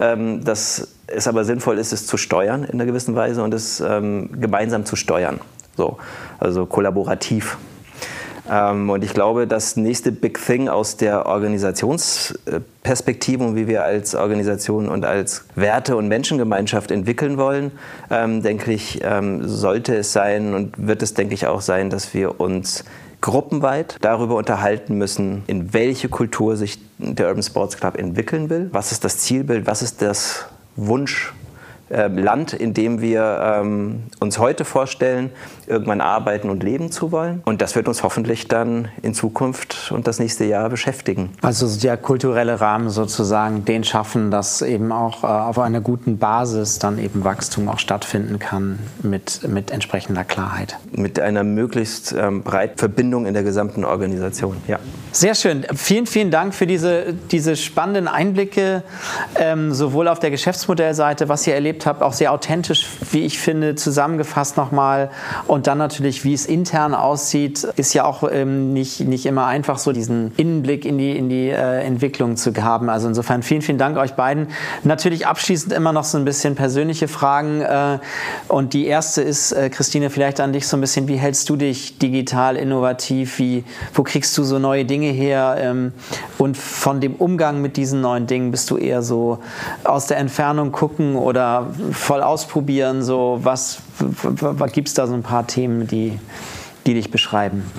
Ähm, dass es aber sinnvoll ist, es zu steuern in einer gewissen Weise und es ähm, gemeinsam zu steuern. So, also kollaborativ ähm, und ich glaube, das nächste Big Thing aus der Organisationsperspektive und wie wir als Organisation und als Werte- und Menschengemeinschaft entwickeln wollen, ähm, denke ich, ähm, sollte es sein und wird es, denke ich, auch sein, dass wir uns gruppenweit darüber unterhalten müssen, in welche Kultur sich der Urban Sports Club entwickeln will. Was ist das Zielbild? Was ist das Wunsch? Ähm, in dem wir ähm, uns heute vorstellen, irgendwann arbeiten und leben zu wollen. Und das wird uns hoffentlich dann in Zukunft und das nächste Jahr beschäftigen. Also der kulturelle Rahmen sozusagen, den schaffen, dass eben auch äh, auf einer guten Basis dann eben Wachstum auch stattfinden kann mit, mit entsprechender Klarheit. Mit einer möglichst ähm, breiten Verbindung in der gesamten Organisation, ja. Sehr schön. Vielen, vielen Dank für diese, diese spannenden Einblicke, ähm, sowohl auf der Geschäftsmodellseite, was ihr erlebt habt, auch sehr authentisch, wie ich finde, zusammengefasst nochmal. Und dann natürlich, wie es intern aussieht, ist ja auch ähm, nicht, nicht immer einfach, so diesen Innenblick in die, in die äh, Entwicklung zu haben. Also insofern vielen, vielen Dank euch beiden. Natürlich abschließend immer noch so ein bisschen persönliche Fragen. Äh, und die erste ist, äh, Christine, vielleicht an dich so ein bisschen, wie hältst du dich digital innovativ? Wie, wo kriegst du so neue Dinge her? Ähm, und von dem Umgang mit diesen neuen Dingen bist du eher so aus der Entfernung gucken oder voll ausprobieren? So, was, gibt es da so ein paar Themen, die, die dich beschreiben?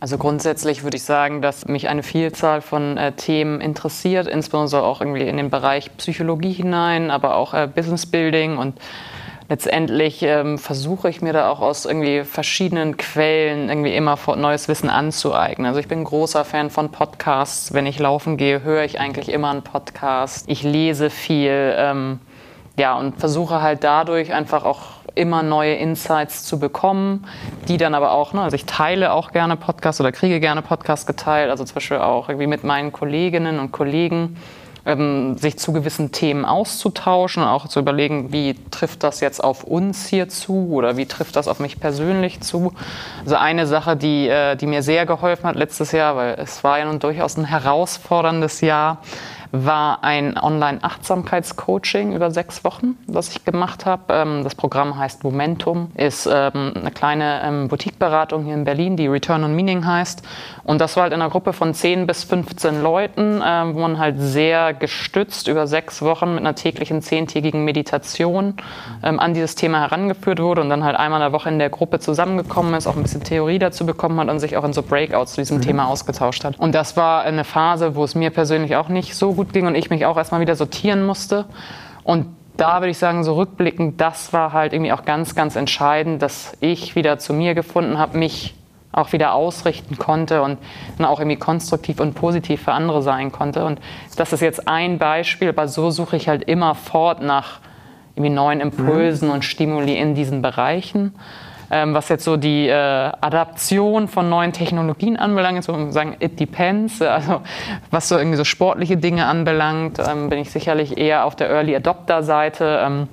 Also grundsätzlich würde ich sagen, dass mich eine Vielzahl von äh, Themen interessiert, insbesondere auch irgendwie in den Bereich Psychologie hinein, aber auch äh, Business Building und letztendlich ähm, versuche ich mir da auch aus irgendwie verschiedenen Quellen irgendwie immer neues Wissen anzueignen. Also ich bin großer Fan von Podcasts. Wenn ich laufen gehe, höre ich eigentlich immer einen Podcast. Ich lese viel. Ähm, ja, und versuche halt dadurch einfach auch immer neue Insights zu bekommen, die dann aber auch, ne, also ich teile auch gerne Podcasts oder kriege gerne Podcasts geteilt, also zum Beispiel auch irgendwie mit meinen Kolleginnen und Kollegen ähm, sich zu gewissen Themen auszutauschen auch zu überlegen, wie trifft das jetzt auf uns hier zu oder wie trifft das auf mich persönlich zu. Also eine Sache, die, äh, die mir sehr geholfen hat letztes Jahr, weil es war ja nun durchaus ein herausforderndes Jahr, war ein Online-Achtsamkeitscoaching über sechs Wochen, das ich gemacht habe. Ähm, das Programm heißt Momentum, ist ähm, eine kleine ähm, Boutique-Beratung hier in Berlin, die Return on Meaning heißt. Und das war halt in einer Gruppe von 10 bis 15 Leuten, wo man halt sehr gestützt über sechs Wochen mit einer täglichen zehntägigen Meditation an dieses Thema herangeführt wurde und dann halt einmal in der Woche in der Gruppe zusammengekommen ist, auch ein bisschen Theorie dazu bekommen hat und sich auch in so Breakouts zu diesem mhm. Thema ausgetauscht hat. Und das war eine Phase, wo es mir persönlich auch nicht so gut gut ging und ich mich auch erstmal wieder sortieren musste. Und da würde ich sagen, so rückblickend, das war halt irgendwie auch ganz, ganz entscheidend, dass ich wieder zu mir gefunden habe, mich auch wieder ausrichten konnte und dann auch irgendwie konstruktiv und positiv für andere sein konnte. Und das ist jetzt ein Beispiel, aber so suche ich halt immer fort nach irgendwie neuen Impulsen mhm. und Stimuli in diesen Bereichen ähm, was jetzt so die äh, Adaption von neuen Technologien anbelangt, so sagen, it depends. Also was so irgendwie so sportliche Dinge anbelangt, ähm, bin ich sicherlich eher auf der Early Adopter Seite. Ähm,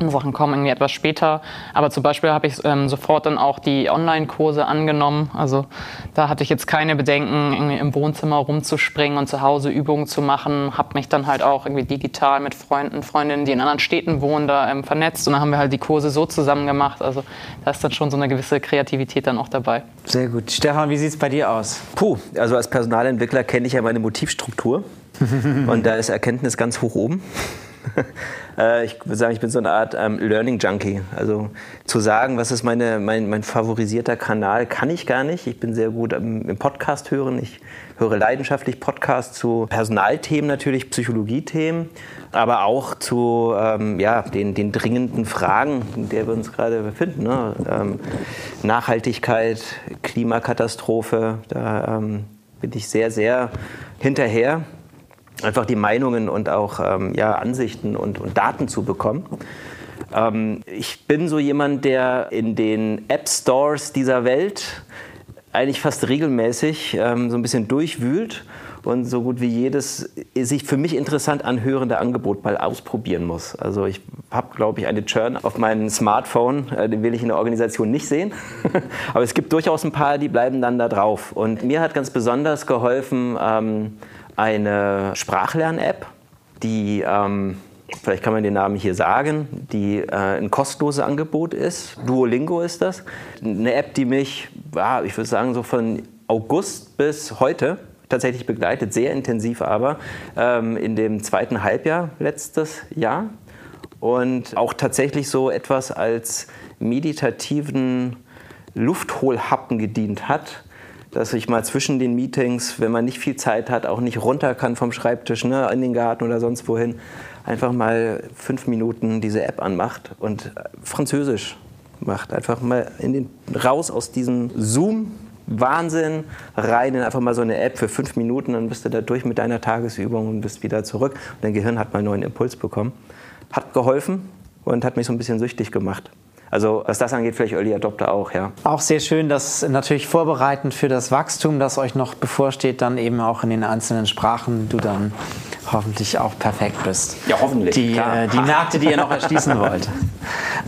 Sachen kommen irgendwie etwas später. Aber zum Beispiel habe ich ähm, sofort dann auch die Online-Kurse angenommen. Also da hatte ich jetzt keine Bedenken, irgendwie im Wohnzimmer rumzuspringen und zu Hause Übungen zu machen. Habe mich dann halt auch irgendwie digital mit Freunden, Freundinnen, die in anderen Städten wohnen, da ähm, vernetzt. Und dann haben wir halt die Kurse so zusammen gemacht. Also da ist dann schon so eine gewisse Kreativität dann auch dabei. Sehr gut. Stefan, wie sieht es bei dir aus? Puh, also als Personalentwickler kenne ich ja meine Motivstruktur. und da ist Erkenntnis ganz hoch oben. Äh, ich würde sagen, ich bin so eine Art ähm, Learning Junkie. Also zu sagen, was ist meine, mein, mein favorisierter Kanal, kann ich gar nicht. Ich bin sehr gut im, im Podcast hören. Ich höre leidenschaftlich Podcasts zu Personalthemen natürlich, Psychologiethemen, aber auch zu ähm, ja, den, den dringenden Fragen, in der wir uns gerade befinden. Ne? Ähm, Nachhaltigkeit, Klimakatastrophe, da ähm, bin ich sehr, sehr hinterher einfach die Meinungen und auch ähm, ja, Ansichten und, und Daten zu bekommen. Ähm, ich bin so jemand, der in den App Stores dieser Welt eigentlich fast regelmäßig ähm, so ein bisschen durchwühlt und so gut wie jedes sich für mich interessant anhörende Angebot mal ausprobieren muss. Also ich habe, glaube ich, eine Churn auf meinem Smartphone, äh, den will ich in der Organisation nicht sehen. Aber es gibt durchaus ein paar, die bleiben dann da drauf. Und mir hat ganz besonders geholfen, ähm, eine Sprachlern-App, die, ähm, vielleicht kann man den Namen hier sagen, die äh, ein kostenloses Angebot ist. Duolingo ist das. Eine App, die mich, ja, ich würde sagen, so von August bis heute tatsächlich begleitet, sehr intensiv aber, ähm, in dem zweiten Halbjahr letztes Jahr. Und auch tatsächlich so etwas als meditativen Luftholhappen gedient hat, dass ich mal zwischen den Meetings, wenn man nicht viel Zeit hat, auch nicht runter kann vom Schreibtisch, ne, in den Garten oder sonst wohin, einfach mal fünf Minuten diese App anmacht und Französisch macht. Einfach mal in den, raus aus diesem Zoom. Wahnsinn, rein in einfach mal so eine App für fünf Minuten, dann bist du da durch mit deiner Tagesübung und bist wieder zurück. Und dein Gehirn hat mal einen neuen Impuls bekommen. Hat geholfen und hat mich so ein bisschen süchtig gemacht. Also was das angeht, vielleicht Early Adopter auch, ja. Auch sehr schön, dass natürlich vorbereitend für das Wachstum, das euch noch bevorsteht, dann eben auch in den einzelnen Sprachen du dann hoffentlich auch perfekt bist. Ja, hoffentlich. Die, äh, die Märkte, die ihr noch erschließen wollt.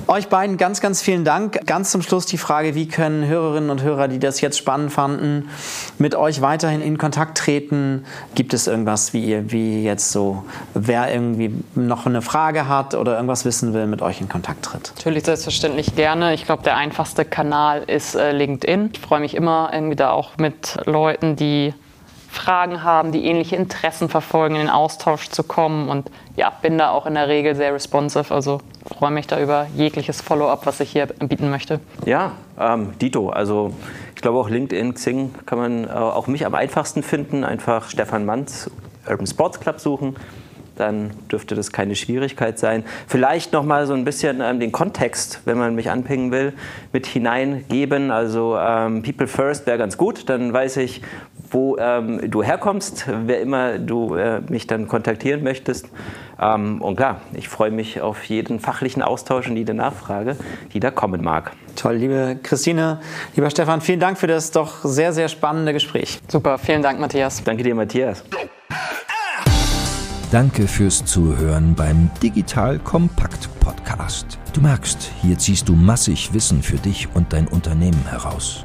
Euch beiden ganz, ganz vielen Dank. Ganz zum Schluss die Frage, wie können Hörerinnen und Hörer, die das jetzt spannend fanden, mit euch weiterhin in Kontakt treten? Gibt es irgendwas, wie ihr, wie jetzt so, wer irgendwie noch eine Frage hat oder irgendwas wissen will, mit euch in Kontakt tritt? Natürlich, selbstverständlich gerne. Ich glaube, der einfachste Kanal ist äh, LinkedIn. Ich freue mich immer irgendwie da auch mit Leuten, die Fragen haben, die ähnliche Interessen verfolgen, in den Austausch zu kommen. Und ja, bin da auch in der Regel sehr responsive. Also freue mich da über jegliches Follow-up, was ich hier bieten möchte. Ja, ähm, Dito. Also ich glaube auch LinkedIn, Xing kann man äh, auch mich am einfachsten finden. Einfach Stefan Manz, Urban Sports Club suchen dann dürfte das keine Schwierigkeit sein. Vielleicht noch mal so ein bisschen ähm, den Kontext, wenn man mich anpingen will, mit hineingeben. Also ähm, People First wäre ganz gut, dann weiß ich, wo ähm, du herkommst, wer immer du äh, mich dann kontaktieren möchtest. Ähm, und klar, ich freue mich auf jeden fachlichen Austausch und jede Nachfrage, die da kommen mag. Toll, liebe Christine, lieber Stefan, vielen Dank für das doch sehr, sehr spannende Gespräch. Super, vielen Dank, Matthias. Danke dir, Matthias. Danke fürs Zuhören beim Digital Kompakt Podcast. Du merkst, hier ziehst du massig Wissen für dich und dein Unternehmen heraus.